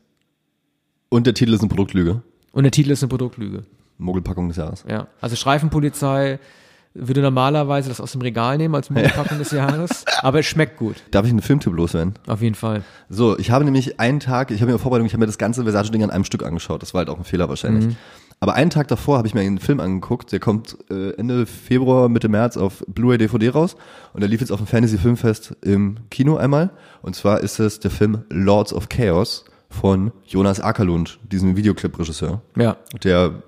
Und der Titel ist eine Produktlüge. Und der Titel ist eine Produktlüge. Mogelpackung des Jahres. Ja, also Streifenpolizei würde normalerweise das aus dem Regal nehmen als Mogelpackung des Jahres, aber es schmeckt gut, Darf ich einen Filmtipp loswerden? auf jeden Fall. So, ich habe nämlich einen Tag, ich habe mir Vorbereitung, ich habe mir das ganze Versace-Ding an einem Stück angeschaut. Das war halt auch ein Fehler wahrscheinlich. Aber einen Tag davor habe ich mir einen Film angeguckt, der kommt äh, Ende Februar, Mitte März auf Blu-ray DVD raus und der lief jetzt auf dem Fantasy Filmfest im Kino einmal. Und zwar ist es der Film Lords of Chaos von Jonas Akerlund, diesem Videoclip-Regisseur, Ja, der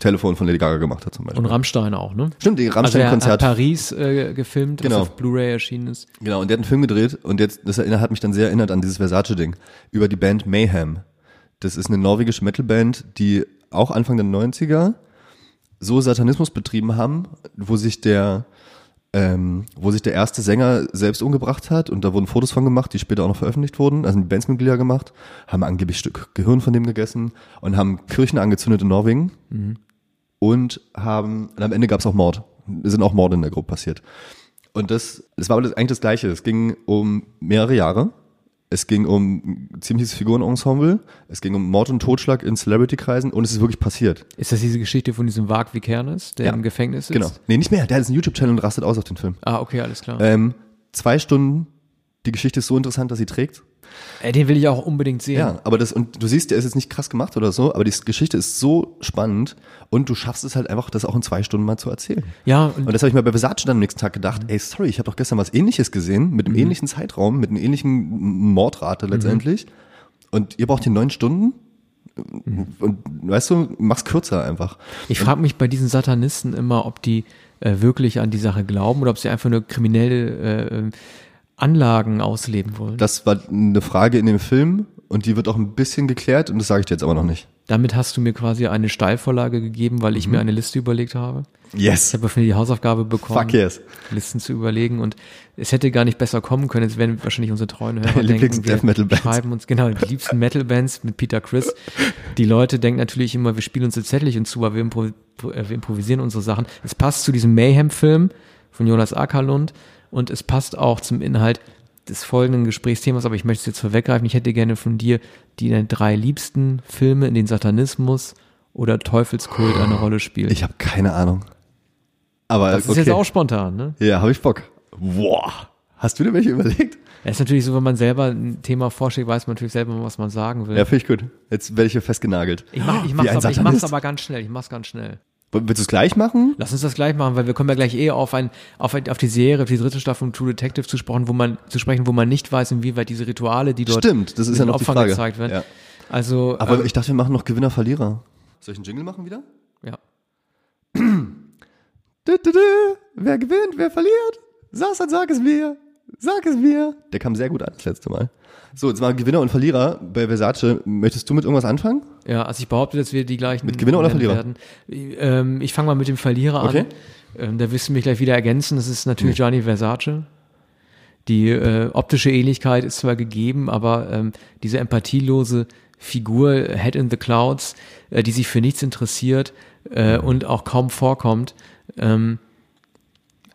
Telefon von Lady Gaga gemacht hat zum Beispiel. und Rammstein auch, ne? Stimmt, die Also er hat Rammstein-Konzert. Paris äh, gefilmt, Genau. was auf Blu-ray erschienen ist. Genau, und der hat einen Film gedreht und jetzt, das hat mich dann sehr erinnert an dieses Versace-Ding über die Band Mayhem. Das ist eine norwegische Metalband, die auch Anfang der 90er so Satanismus betrieben haben, wo sich der, ähm, wo sich der erste Sänger selbst umgebracht hat und da wurden Fotos von gemacht, die später auch noch veröffentlicht wurden, also die Bandsmitglieder gemacht, haben angeblich Stück Gehirn von dem gegessen und haben Kirchen angezündet in Norwegen und haben, und am Ende gab es auch Mord. Es sind auch Morde in der Gruppe passiert. Und das, das war eigentlich das Gleiche. Es ging um mehrere Jahre. Es ging um ein ziemliches Figurenensemble. Es ging um Mord und Totschlag in Celebrity-Kreisen und es ist wirklich passiert. Ist das diese Geschichte von diesem Vag Vikernes, der Ja. im Gefängnis sitzt? Genau. Nee, nicht mehr. Der hat jetzt einen YouTube-Channel und rastet aus auf den Film. Ah, okay, alles klar. Ähm, zwei Stunden. Die Geschichte ist so interessant, dass sie trägt. Äh, den will ich auch unbedingt sehen. Ja, aber das, und du siehst, der ist jetzt nicht krass gemacht oder so, aber die Geschichte ist so spannend und du schaffst es halt einfach, das auch in zwei Stunden mal zu erzählen. Ja, und Und das habe ich mir bei Versace dann am nächsten Tag gedacht, ey, sorry, ich habe doch gestern was ähnliches gesehen, mit Mhm. einem ähnlichen Zeitraum, mit einer ähnlichen Mordrate letztendlich. Und ihr braucht hier neun Stunden. Mhm. Und weißt du, mach's kürzer einfach. Ich frage mich bei diesen Satanisten immer, ob die äh, wirklich an die Sache glauben oder ob sie einfach nur kriminelle äh, Anlagen ausleben wollen. Das war eine Frage in dem Film und die wird auch ein bisschen geklärt und das sage ich dir jetzt aber noch nicht. Damit hast du mir quasi eine Steilvorlage gegeben, weil ich Mhm. mir eine Liste überlegt habe. Ich Yes. habe von dir die Hausaufgabe bekommen, Fuck yes. Listen zu überlegen und es hätte gar nicht besser kommen können. Jetzt werden wahrscheinlich unsere treuen Hörer denken, Lieblings-Death-Metal-Bands. schreiben uns, genau, die liebsten Metal-Bands mit Peter Chris. Die Leute denken natürlich immer, wir spielen uns jetzt Zettelchen zu, aber wir, impro äh, wir improvisieren unsere Sachen. Es passt zu diesem Mayhem-Film von Jonas Ackerlund und es passt auch zum Inhalt des folgenden Gesprächsthemas, aber ich möchte es jetzt vorweggreifen. Ich hätte gerne von dir die deine drei liebsten Filme, in denen Satanismus oder Teufelskult eine Rolle spielt. Ich habe keine Ahnung. Aber das ist okay. jetzt auch spontan, ne? ja, habe ich Bock. Boah. Hast du dir welche überlegt? Es ist natürlich so, wenn man selber ein Thema vorschlägt, weiß man natürlich selber, was man sagen will. Ja, finde ich gut. Jetzt werde ich hier festgenagelt. ich mach, ich mach's, aber, ich Satanist. mach's aber ganz schnell. Ich mach's ganz schnell. Willst du es gleich machen? Lass uns das gleich machen, weil wir kommen ja gleich eh auf ein, auf, ein, auf die Serie, auf die dritte Staffel von True Detective zu sprechen, wo man, zu sprechen, wo man nicht weiß, inwieweit diese Rituale, die dort Stimmt, das ist ja noch die Opfern Frage. gezeigt werden. Ja. Also, Aber ähm, ich dachte, wir machen noch Gewinner, Verlierer. Soll ich einen Jingle machen wieder? ja. Du, du, du. Wer gewinnt, wer verliert? Sag's dann, sag es mir. Sag es mir. Der kam sehr gut an das letzte Mal. So, jetzt mal Gewinner und Verlierer bei Versace. Möchtest du mit irgendwas anfangen? Ja, also ich behaupte, dass wir die gleichen Mit Gewinner oder Verlierer? Werden. Ähm, ich fange mal mit dem Verlierer Okay. an. Ähm, da wirst du mich gleich wieder ergänzen. Das ist natürlich Gianni Versace. Die äh, optische Ähnlichkeit ist zwar gegeben, aber ähm, diese empathielose Figur, Head in the Clouds, äh, die sich für nichts interessiert äh, und auch kaum vorkommt. Ähm,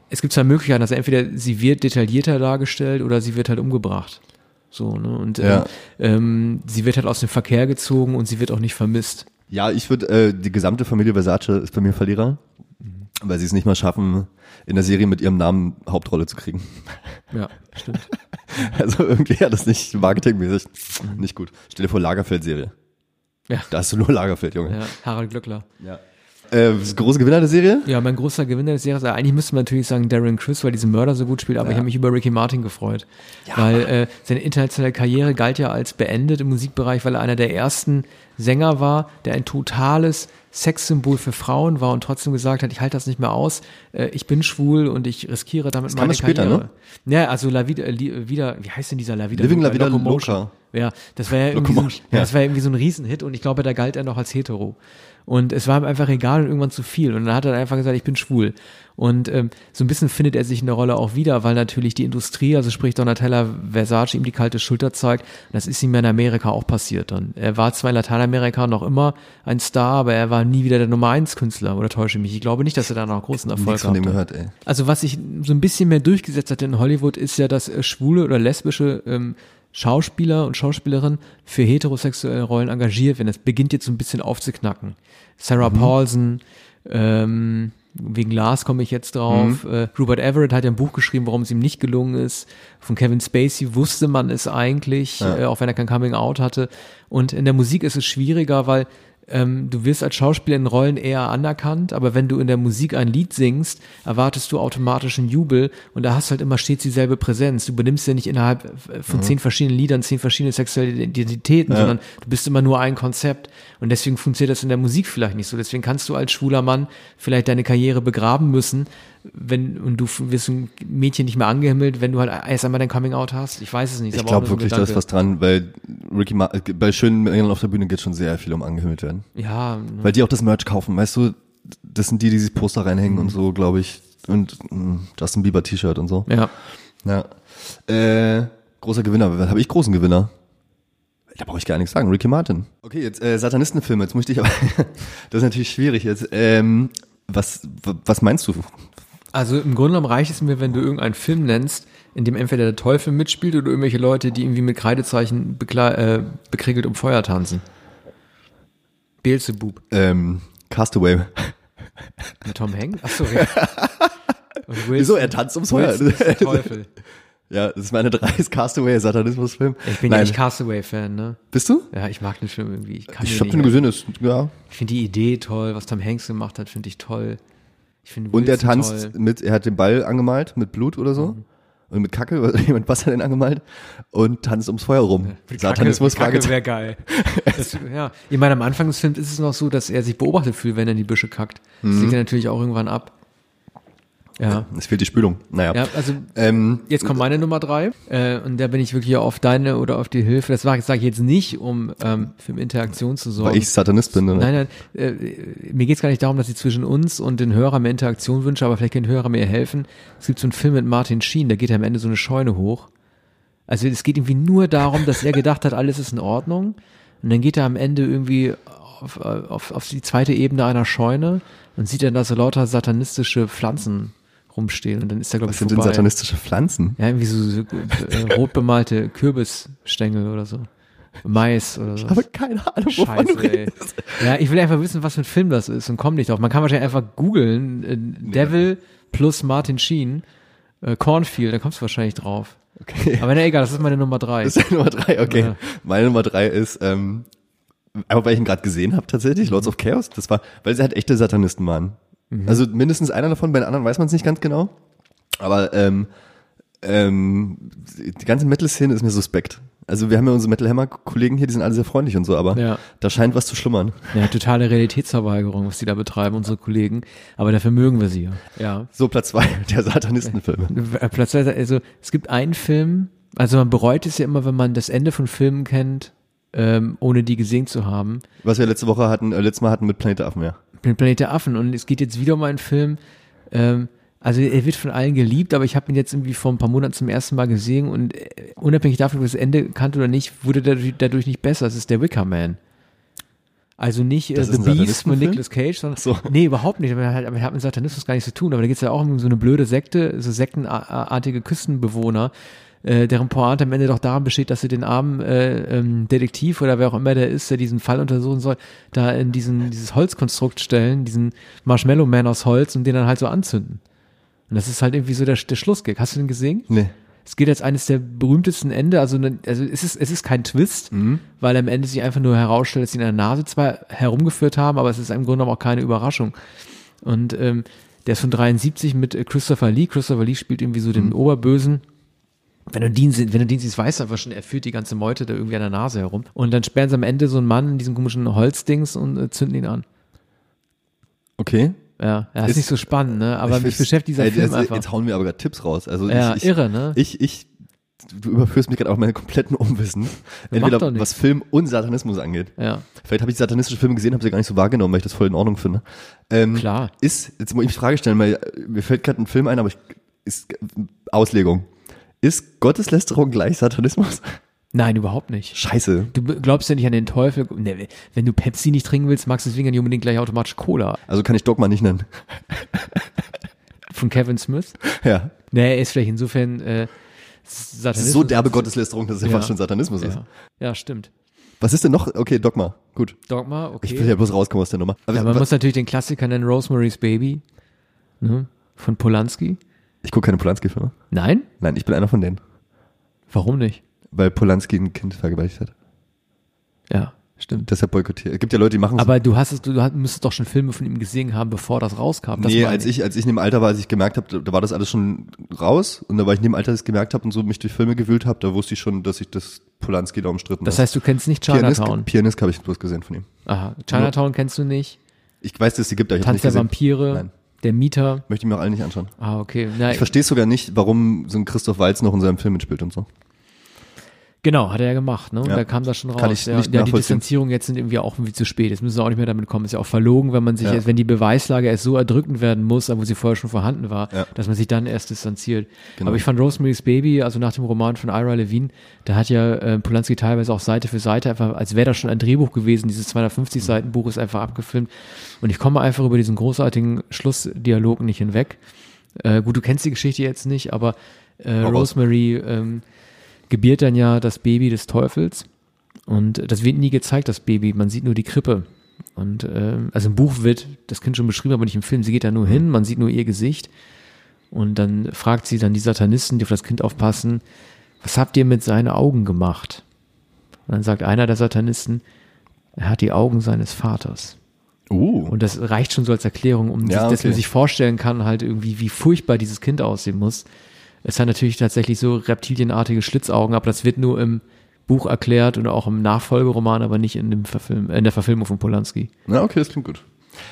es gibt zwei Möglichkeiten, also entweder sie wird detaillierter dargestellt oder sie wird halt umgebracht. So, ne? Und Ja. ähm, sie wird halt aus dem Verkehr gezogen und sie wird auch nicht vermisst. Ja, ich würde, äh, die gesamte Familie Versace ist bei mir Verlierer. Weil sie es nicht mal schaffen, in der Serie mit ihrem Namen Hauptrolle zu kriegen. Ja, stimmt. Also irgendwie ja, das nicht marketingmäßig nicht gut. Stell dir vor, Lagerfeld-Serie. Ja. Da hast du nur Lagerfeld, Junge. ja, Harald Glöckler. Ja. Äh, große Gewinner der Serie? Ja, mein großer Gewinner des Jahres, eigentlich müsste man natürlich sagen Darren Chris, weil diesen Mörder so gut spielt, aber ich habe mich über Ricky Martin gefreut. Weil äh, seine internationale Karriere galt ja als beendet im Musikbereich, weil er einer der ersten Sänger war, der ein totales Sexsymbol für Frauen war und trotzdem gesagt hat, ich halte das nicht mehr aus, äh, ich bin schwul und ich riskiere damit kam meine später, Karriere. ne? Ja, also La Vida, li, wieder, wie heißt denn dieser La Vida? Living La Vida. Loca. Ja, das war ja irgendwie, so, ja. ja. das war irgendwie so ein Riesenhit und ich glaube, da galt er noch als hetero. Und es war ihm einfach egal und irgendwann zu viel. Und dann hat er einfach gesagt, ich bin schwul. Und ähm, so ein bisschen findet er sich in der Rolle auch wieder, weil natürlich die Industrie, also sprich Donatella Versace, ihm die kalte Schulter zeigt. Und das ist ihm ja in Amerika auch passiert dann. Er war zwar in Lateinamerika noch immer ein Star, aber er war nie wieder der Nummer eins Künstler, oder täusche ich mich? Ich glaube nicht, dass er da noch großen Erfolg hatte. gehört. Also was sich so ein bisschen mehr durchgesetzt hat in Hollywood, ist ja, dass äh, schwule oder lesbische ähm, Schauspieler und Schauspielerinnen für heterosexuelle Rollen engagiert werden. Das beginnt jetzt so ein bisschen aufzuknacken. Sarah Paulson, ähm, wegen Lars komme ich jetzt drauf. Äh, Rupert Everett hat ja ein Buch geschrieben, warum es ihm nicht gelungen ist. Von Kevin Spacey wusste man es eigentlich, äh, auch wenn er kein Coming Out hatte. Und in der Musik ist es schwieriger, weil ähm, du wirst als Schauspieler in Rollen eher anerkannt, aber wenn du in der Musik ein Lied singst, erwartest du automatisch einen Jubel und da hast du halt immer stets dieselbe Präsenz. Du benimmst ja nicht innerhalb äh, von zehn verschiedenen Liedern zehn verschiedene sexuelle Identitäten, sondern du bist immer nur ein Konzept und deswegen funktioniert das in der Musik vielleicht nicht so. Deswegen kannst du als schwuler Mann vielleicht deine Karriere begraben müssen, wenn und du wirst ein Mädchen nicht mehr angehimmelt, wenn du halt erst einmal dein Coming Out hast. Ich weiß es nicht. Ich glaube so wirklich, da ist was dran, weil Ricky Ma bei schönen Männern auf der Bühne geht schon sehr viel um angehimmelt werden. Ja, ne. Weil die auch das Merch kaufen, weißt du, das sind die, die sich Poster reinhängen Mhm. und so, glaube ich. Und mh, Justin Bieber T-Shirt und so. ja. Ja. Äh, großer Gewinner. Habe ich großen Gewinner? Da brauche ich gar nichts sagen. Ricky Martin. Okay, jetzt äh, Satanistenfilme. Jetzt möchte ich aber. das ist natürlich schwierig jetzt. Ähm, was, was meinst du? Also im Grunde genommen reicht es mir, wenn du irgendeinen Film nennst, in dem entweder der Teufel mitspielt oder irgendwelche Leute, die irgendwie mit Kreidezeichen äh, bekriegelt um Feuer tanzen. Beelzebub. Ähm, Castaway. Mit Tom Hanks? Achso, ja. Wilson, Wieso? Er tanzt ums Feuer. Der Teufel. ja, das ist meine drei. Ist Castaway, Satanismusfilm. Ich bin ja nicht Castaway-Fan, ne? Bist du? Ja, ich mag den Film irgendwie. Ich, kann Ich den hab den gesehen, ist, ja. Ich finde die Idee toll, was Tom Hanks gemacht hat, finde ich toll. Ich finde Und er tanzt toll. Mhm. mit, er hat den Ball angemalt mit Blut oder so. Und mit Kacke, mit was hat er denn angemalt? Und tanzt ums Feuer rum. Satanismus, Kacke, Fragezeichen. wäre geil. Das, ja. Ich meine, am Anfang des Films ist es noch so, dass er sich beobachtet fühlt, wenn er in die Büsche kackt. Das Mhm. liegt ja natürlich auch irgendwann ab. Ja. Es fehlt die Spülung. Naja. Ja, also Ähm, jetzt kommt meine Nummer drei äh, und da bin ich wirklich auf deine oder auf die Hilfe. Das sage sag ich jetzt nicht, um ähm, für Interaktion zu sorgen. weil ich Satanist bin, oder? Nein, nein, äh, mir geht's gar nicht darum, dass ich zwischen uns und den Hörern mehr Interaktion wünsche, aber vielleicht können Hörer mir helfen. Es gibt so einen Film mit Martin Sheen, da geht er am Ende so eine Scheune hoch. Also es geht irgendwie nur darum, dass er gedacht hat, alles ist in Ordnung. Und dann geht er am Ende irgendwie auf, auf, auf die zweite Ebene einer Scheune und sieht dann, dass so lauter satanistische Pflanzen rumstehen. Und dann ist er, glaube ich, Was sind denn vorbei. satanistische Pflanzen? Ja, irgendwie so, so äh, rot bemalte Kürbisstängel oder so. Mais oder so. Aber keine Ahnung, wovon du Scheiße, ey. redest. Ja, ich will einfach wissen, was für ein Film das ist und komm nicht drauf. Man kann wahrscheinlich einfach googeln, äh, Devil plus Martin Sheen, äh, Cornfield, da kommst du wahrscheinlich drauf. Okay. Aber na egal, das ist meine Nummer drei. Das ist Nummer drei, okay. Ja. Meine Nummer drei ist, ähm, aber weil ich ihn gerade gesehen habe tatsächlich, Lords of Chaos, das war, weil sie halt echte Satanisten waren. Mhm. Also mindestens einer davon, bei den anderen weiß man es nicht ganz genau. Aber ähm, ähm, die ganze Metal-Szene ist mir suspekt. Also wir haben ja unsere Metal Hammer-Kollegen hier, die sind alle sehr freundlich und so, aber Ja. da scheint was zu schlummern. Ja, totale Realitätsverweigerung, was die da betreiben, unsere Kollegen. Aber dafür mögen wir sie ja. Ja. So, Platz zwei der Satanistenfilme. Äh, Platz zwei, also es gibt einen Film, also man bereut es ja immer, wenn man das Ende von Filmen kennt, ähm, ohne die gesehen zu haben. Was wir letzte Woche hatten, äh, letztes Mal hatten mit Planet Affen, ja. Planet der Affen und es geht jetzt wieder um einen Film. Ähm, also er wird von allen geliebt, aber ich habe ihn jetzt irgendwie vor ein paar Monaten zum ersten Mal gesehen und äh, unabhängig davon, ob ich das Ende kannte oder nicht, wurde dadurch, dadurch nicht besser. Es ist der Wicker Man. Also nicht äh, The Beast mit Nicolas Cage, sondern so. nee, überhaupt nicht. Aber er hat, hat mit Satanismus gar nichts zu tun. Aber da geht es ja auch um so eine blöde Sekte, so sektenartige Küstenbewohner, äh, deren Pointe am Ende doch daran besteht, dass sie den armen äh, ähm, Detektiv oder wer auch immer der ist, der diesen Fall untersuchen soll, da in diesen dieses Holzkonstrukt stellen, diesen Marshmallow Man aus Holz und den dann halt so anzünden. Und das ist halt irgendwie so der, der Schlussgag. Hast du den gesehen? Nee. Es gilt als eines der berühmtesten Ende. Also, ne- also es ist, es ist kein Twist, weil am Ende sich einfach nur herausstellt, dass sie in der Nase zwar herumgeführt haben, aber es ist im Grunde genommen auch keine Überraschung. Und ähm, der ist von 73 mit Christopher Lee. Christopher Lee spielt irgendwie so den Oberbösen. Wenn du den, wenn du den siehst, weißt du einfach schon, er führt die ganze Meute da irgendwie an der Nase herum. Und dann sperren sie am Ende so einen Mann in diesem komischen Holzdings und äh, zünden ihn an. Okay. Ja, ja ist, Ist- nicht so spannend, ne? Aber Ich mich beschäftigt dieser ey, Film das- einfach. Jetzt hauen wir aber gerade Tipps raus. Also Ja, ich, ich, irre, ne? Ich, ich, du überführst mich gerade auf meine kompletten Unwissen. Entweder was Film und Satanismus angeht. Ja, Vielleicht habe ich satanistische Filme gesehen, habe sie gar nicht so wahrgenommen, weil ich das voll in Ordnung finde. Ähm, Klar. Ist, jetzt muss ich die Frage stellen, weil äh, mir fällt gerade ein Film ein, aber ich, ist Auslegung. Ist Gotteslästerung gleich Satanismus? nein, überhaupt nicht. Scheiße. Du glaubst ja nicht an den Teufel. Ne, wenn du Pepsi nicht trinken willst, magst du deswegen nicht unbedingt gleich automatisch Cola. Also kann ich Dogma nicht nennen. Von Kevin Smith. Ja. Nee, er ist vielleicht insofern äh, Das Satanismus. ist so derbe Gotteslästerung, dass es ja, Ja. fast schon Satanismus ist. Ja. ja, stimmt. Was ist denn noch? Okay, Dogma. Gut. Dogma, okay. Ich will ja bloß rauskommen aus der Nummer. Aber ja, man wa- muss natürlich den Klassiker nennen, Rosemary's Baby. Ne? Von Polanski. Ich gucke keine Polanski-Filme. Nein? Nein, ich bin einer von denen. Warum nicht? Weil Polanski ein Kind vergewaltigt hat. Ja, stimmt. Deshalb boykottiert. Es gibt ja Leute, die machen Aber du hast es, du, müsstest doch schon Filme von ihm gesehen haben, bevor das rauskam. Das nee, als ich, als ich in dem Alter war, als ich gemerkt habe, da, war das alles schon raus und da war ich in dem Alter, als ich gemerkt habe und so mich durch Filme gewühlt habe, da wusste ich schon, dass ich das Polanski da umstritten Das heißt, du kennst nicht Pianist, Chinatown. Pianist habe ich bloß gesehen von ihm. Aha. Chinatown kennst du nicht. Ich weiß, dass es die gibt, aber ich habe Tanz nicht der gesehen. Vampire. Nein. Der Mieter. Möchte ich mir auch alle nicht anschauen. Ah, okay. Na, Ich verstehe sogar nicht, warum so ein Christoph Waltz noch in seinem Film mitspielt und so. Genau, hat er ja gemacht, ne? Und Ja. da kam das schon raus. Kann ich ja, nicht ja, die. Distanzierungen jetzt sind irgendwie auch irgendwie zu spät. Jetzt müssen sie auch nicht mehr damit kommen. Ist ja auch verlogen, wenn man sich Ja. jetzt, wenn die Beweislage erst so erdrückend werden muss, wo sie vorher schon vorhanden war, Ja. dass man sich dann erst distanziert. Genau. Aber ich fand Rosemary's Baby, also nach dem Roman von Ira Levine, da hat ja äh, Polanski teilweise auch Seite für Seite einfach, als wäre das schon ein Drehbuch gewesen. Dieses 250 Seiten Buch ist einfach abgefilmt. Und ich komme einfach über diesen großartigen Schlussdialog nicht hinweg. Äh, gut, du kennst die Geschichte jetzt nicht, aber äh. Rosemary ähm, gebiert dann ja das Baby des Teufels. Und das wird nie gezeigt, das Baby. Man sieht nur die Krippe. Und ähm, also im Buch wird das Kind schon beschrieben, aber nicht im Film. Sie geht da nur hin, man sieht nur ihr Gesicht. Und dann fragt sie dann die Satanisten, die auf das Kind aufpassen, was habt ihr mit seinen Augen gemacht? Und dann sagt einer der Satanisten, er hat die Augen seines Vaters. Uh. Und das reicht schon so als Erklärung, um Ja, sich, dass okay. man sich vorstellen kann, halt irgendwie, wie furchtbar dieses Kind aussehen muss. Es hat natürlich tatsächlich so reptilienartige Schlitzaugen, aber das wird nur im Buch erklärt und auch im Nachfolgeroman, aber nicht in, dem Verfilm, in der Verfilmung von Polanski. Na, okay, das klingt gut.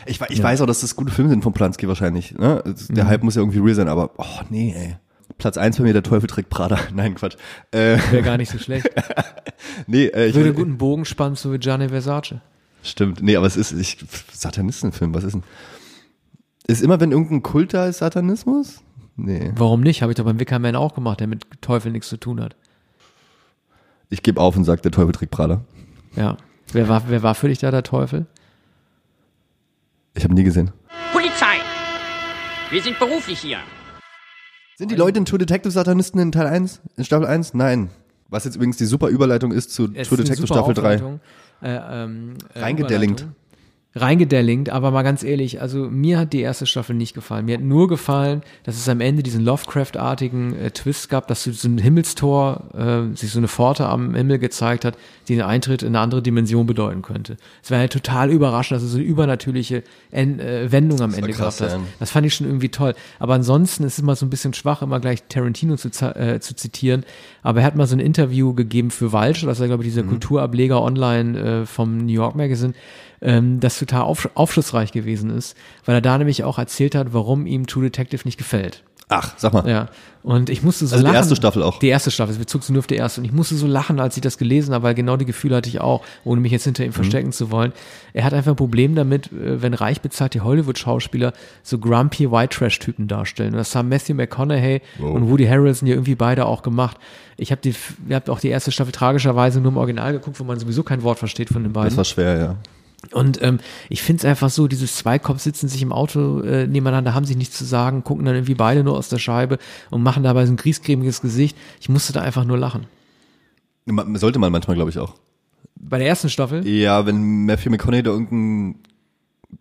Ich, ich Ja. weiß auch, dass das gute Filme sind von Polanski wahrscheinlich. Ne? Der Mhm. Hype muss ja irgendwie real sein, aber oh nee, ey. Platz eins bei mir, der Teufel trägt Prada. Nein, Quatsch. Äh, Wäre gar nicht so schlecht. nee, äh, ich Würde einen guten Bogen spannen zu Gianni Versace. Stimmt. Nee, aber es ist, ich, Satanistenfilm, was ist denn? Ist immer, wenn irgendein Kult da ist, Satanismus? Nee. Warum nicht? Habe ich doch beim Wickerman auch gemacht, der mit Teufel nichts zu tun hat. Ich gebe auf und sage, der Teufel trägt Prada. Ja. Wer war, wer war für dich da der Teufel? Ich habe nie gesehen. Polizei! Wir sind beruflich hier. Sind die Leute in True Detective Satanisten in Teil 1? In Staffel 1? Nein. Was jetzt übrigens die super Überleitung ist zu Es True Detective Staffel 3. Aufleitung. Äh, ähm, äh, Reingedellingt. Aber mal ganz ehrlich, also mir hat die erste Staffel nicht gefallen. Mir hat nur gefallen, dass es am Ende diesen Lovecraft-artigen äh, Twist gab, dass so ein Himmelstor, äh, sich so eine Pforte am Himmel gezeigt hat, die den Eintritt in eine andere Dimension bedeuten könnte. Es war halt total überraschend, dass es so eine übernatürliche En äh, Wendung am Ende krass, gehabt hat. ja. Das fand ich schon irgendwie toll. Aber ansonsten ist es immer so ein bisschen schwach, immer gleich Tarantino zu, äh, zu zitieren. Aber er hat mal so ein Interview gegeben für Walsch, das ist ja, glaube ich, dieser Kulturableger online äh, vom New York Magazine, ähm, das total auf, aufschlussreich gewesen ist, weil er da nämlich auch erzählt hat, warum ihm True Detective nicht gefällt. Ach, sag mal. Ja. Und ich musste so Also die lachen. erste Staffel auch? Die erste Staffel, es bezog sich nur auf die erste. Und ich musste so lachen, als ich das gelesen habe, weil genau die Gefühle hatte ich auch, ohne mich jetzt hinter ihm Mhm. verstecken zu wollen. Er hat einfach ein Problem damit, äh, wenn reich bezahlte Hollywood-Schauspieler so grumpy White Trash-Typen darstellen. Und das haben Matthew McConaughey Wow. und Woody Harrelson ja irgendwie beide auch gemacht. Ich habe die, ihr habt auch die erste Staffel tragischerweise nur im Original geguckt, wo man sowieso kein Wort versteht von den beiden. Das war schwer, ja. Und ähm, ich finde es einfach so, dieses Zweikopf sitzen sich im Auto äh, nebeneinander, haben sich nichts zu sagen, gucken dann irgendwie beide nur aus der Scheibe und machen dabei so ein griesgrämiges Gesicht. Ich musste da einfach nur lachen. Sollte man manchmal, glaube ich, auch. Bei der ersten Staffel? Ja, wenn Matthew McConaughey da irgendein,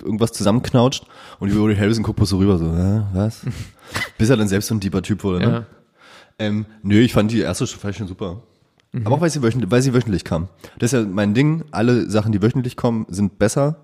irgendwas zusammenknautscht und Woody Harrison guckt bloß so rüber, so, äh, was? Bis er dann selbst so ein deeper Typ wurde, ne? Ja. Ähm, nö, ich fand die erste Staffel schon super. Mhm. Aber auch weil sie, wöchentlich, weil sie wöchentlich kam. Das ist ja mein Ding. Alle Sachen, die wöchentlich kommen, sind besser,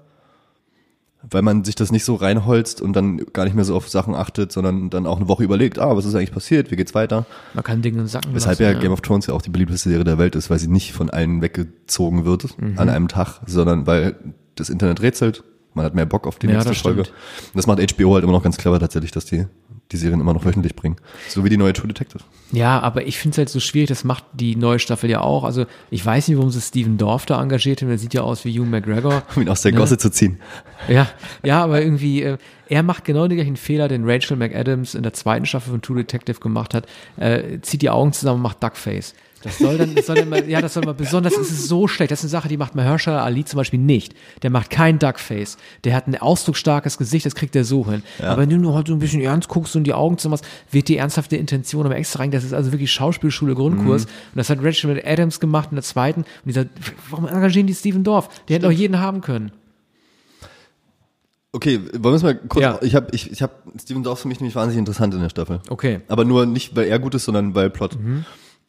weil man sich das nicht so reinholzt und dann gar nicht mehr so auf Sachen achtet, sondern dann auch eine Woche überlegt, ah, was ist eigentlich passiert, wie geht's weiter? Man kann Dinge sacken Weshalb lassen, ja Game of Thrones ja auch die beliebteste Serie der Welt ist, weil sie nicht von allen weggezogen wird Mhm. an einem Tag, sondern weil das Internet rätselt, man hat mehr Bock auf die Ja, nächste das Folge. stimmt. Das macht HBO halt immer noch ganz clever tatsächlich, dass die die Serien immer noch wöchentlich bringen. So wie die neue True Detective. Ja, aber ich finde es halt so schwierig, das macht die neue Staffel ja auch. Also ich weiß nicht, warum sie Steven Dorff da engagiert haben, der sieht ja aus wie Hugh McGregor. Um ihn aus der Ne? Gosse zu ziehen. Ja, ja, aber irgendwie, äh, er macht genau den gleichen Fehler, den Rachel McAdams in der zweiten Staffel von True Detective gemacht hat. Äh, zieht die Augen zusammen und macht Duckface. Das soll dann, das soll dann mal, ja, das soll mal besonders, es ist so schlecht. Das ist eine Sache, die macht Mahershala Ali zum Beispiel nicht. Der macht kein Duckface. Der hat ein ausdrucksstarkes Gesicht, das kriegt er so hin. Aber wenn du halt so ein bisschen ernst guckst und die Augen zusammen machst, wird die ernsthafte Intention aber extra rein. Das ist also wirklich Schauspielschule Grundkurs. Und das hat Rachel McAdams gemacht in der zweiten. Und die sagt, warum engagieren die Steven Dorff? Der hätte doch jeden haben können. Okay, wollen wir es mal kurz, Ja. ich habe ich, ich hab Steven Dorff für mich nämlich wahnsinnig interessant in der Staffel. Okay. Aber nur nicht, weil er gut ist, sondern weil Plot.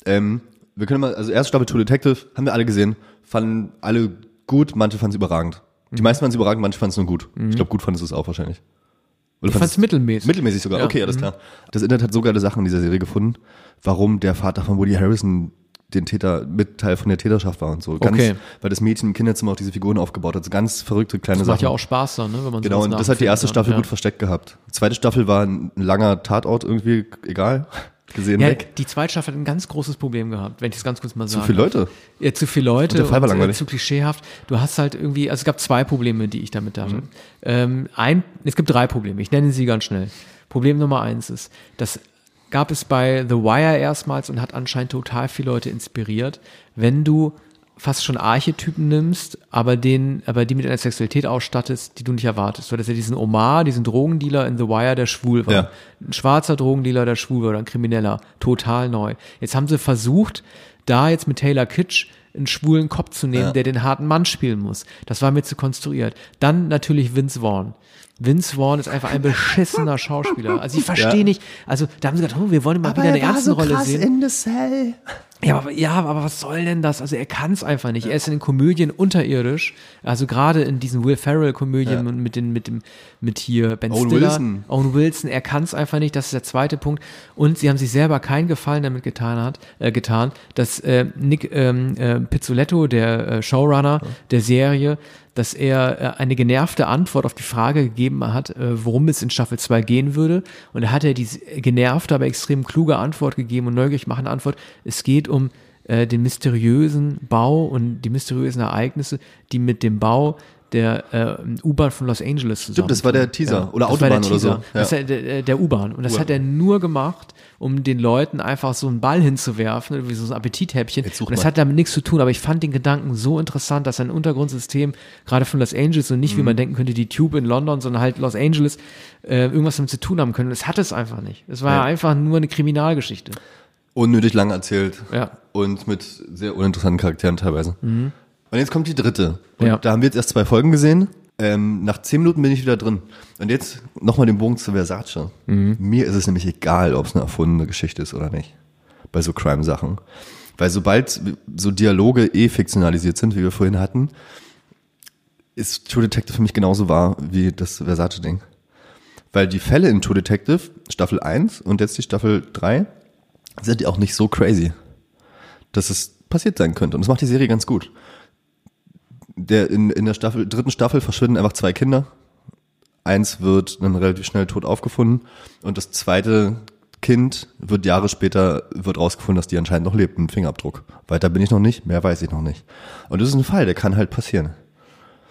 Ähm, wir können mal, also erste Staffel True Detective, haben wir alle gesehen, fanden alle gut, manche fanden es überragend. Die meisten fanden es überragend, manche fanden es nur gut. Ich glaube, gut fandest du es auch wahrscheinlich. Oder Ich fand's fandest- mittelmäßig. Mittelmäßig sogar, Ja. okay, alles klar. Das Internet hat so geile Sachen in dieser Serie gefunden, warum der Vater von Woody Harrison den Täter, mit Teil von der Täterschaft war und so. Ganz, Okay. Weil das Mädchen im Kinderzimmer auch diese Figuren aufgebaut hat. So ganz verrückte kleine Das Sachen. macht ja auch Spaß dann, ne, wenn man Genau, und das hat die erste. Staffel ja. gut versteckt gehabt. Die zweite Staffel war ein langer Tatort irgendwie, egal, gesehen Ja, weg. die zweite Staffel hat ein ganz großes Problem gehabt, wenn ich das ganz kurz mal Zu sage. viele Leute. Ja, zu viele Leute Und der Fall war äh, langweilig. zu klischeehaft. Du hast halt irgendwie, also es gab zwei Probleme, die ich damit hatte. Mhm. Ähm, ein, es gibt drei Probleme. Ich nenne sie ganz schnell. Problem Nummer eins ist, das gab es bei The Wire erstmals und hat anscheinend total viele Leute inspiriert, wenn du fast schon Archetypen nimmst, aber den, aber die mit einer Sexualität ausstattest, die du nicht erwartest. Du hattest ja diesen Omar, diesen Drogendealer in The Wire, der schwul war. Ja. Ein schwarzer Drogendealer, der schwul war, oder ein Krimineller. Total neu. Jetzt haben sie versucht, da jetzt mit Taylor Kitsch einen schwulen Kopf zu nehmen, Ja. der den harten Mann spielen muss. Das war mir zu konstruiert. Dann natürlich Vince Vaughn. Vince Vaughn ist einfach ein beschissener Schauspieler. Also ich verstehe Ja. nicht. Also da haben sie gedacht, oh, wir wollen mal wieder eine ernste Rolle sehen. in the cell. Ja aber, ja, aber was soll denn das? Also er kann es einfach nicht. Er ist in den Komödien unterirdisch. Also gerade in diesen Will Ferrell Komödien und mit den mit dem mit hier Ben Owen Stiller, Wilson. Owen Wilson. Er kann es einfach nicht. Das ist der zweite Punkt. Und sie haben sich selber keinen Gefallen damit getan hat, äh, getan, dass äh, Nick ähm, äh, Pizzoletto, der äh, Showrunner der Serie, dass er äh, eine genervte Antwort auf die Frage gegeben hat, äh, worum es in Staffel 2 gehen würde. Und da hat er diese genervte, aber extrem kluge Antwort gegeben und neugierig machende Antwort. Es geht um äh, den mysteriösen Bau und die mysteriösen Ereignisse, die mit dem Bau der äh, U-Bahn von Los Angeles zusammen. das war der Teaser. Oder das war der Autobahn oder so. Teaser. Das Ja. ist der, der, der U-Bahn. Und das hat er nur gemacht, um den Leuten einfach so einen Ball hinzuwerfen, wie so ein Appetithäppchen. Und das mal. hat damit nichts zu tun, aber ich fand den Gedanken so interessant, dass ein Untergrundsystem, gerade von Los Angeles und nicht, wie Mhm. man denken könnte, die Tube in London, sondern halt Los Angeles, äh, irgendwas damit zu tun haben können. Das hat es einfach nicht. Es war Ja. einfach nur eine Kriminalgeschichte. Unnötig lang erzählt. Ja. Und mit sehr uninteressanten Charakteren teilweise. Und jetzt kommt die dritte. Und Ja. da haben wir jetzt erst zwei Folgen gesehen. Ähm, nach zehn Minuten bin ich wieder drin. Und jetzt nochmal den Bogen zu Versace. Mir ist es nämlich egal, ob es eine erfundene Geschichte ist oder nicht. Bei so Crime-Sachen. Weil sobald so Dialoge eh fiktionalisiert sind, wie wir vorhin hatten, ist True Detective für mich genauso wahr wie das Versace-Ding. Weil die Fälle in True Detective, Staffel 1 und jetzt die Staffel 3, sind ja auch nicht so crazy, dass es passiert sein könnte. Und das macht die Serie ganz gut. Der, in, in der Staffel, dritten Staffel verschwinden einfach zwei Kinder. Eins wird dann relativ schnell tot aufgefunden und das zweite Kind wird Jahre später, wird rausgefunden, dass die anscheinend noch lebt, ein Fingerabdruck. Weiter bin ich noch nicht, mehr weiß ich noch nicht. Und das ist ein Fall, der kann halt passieren.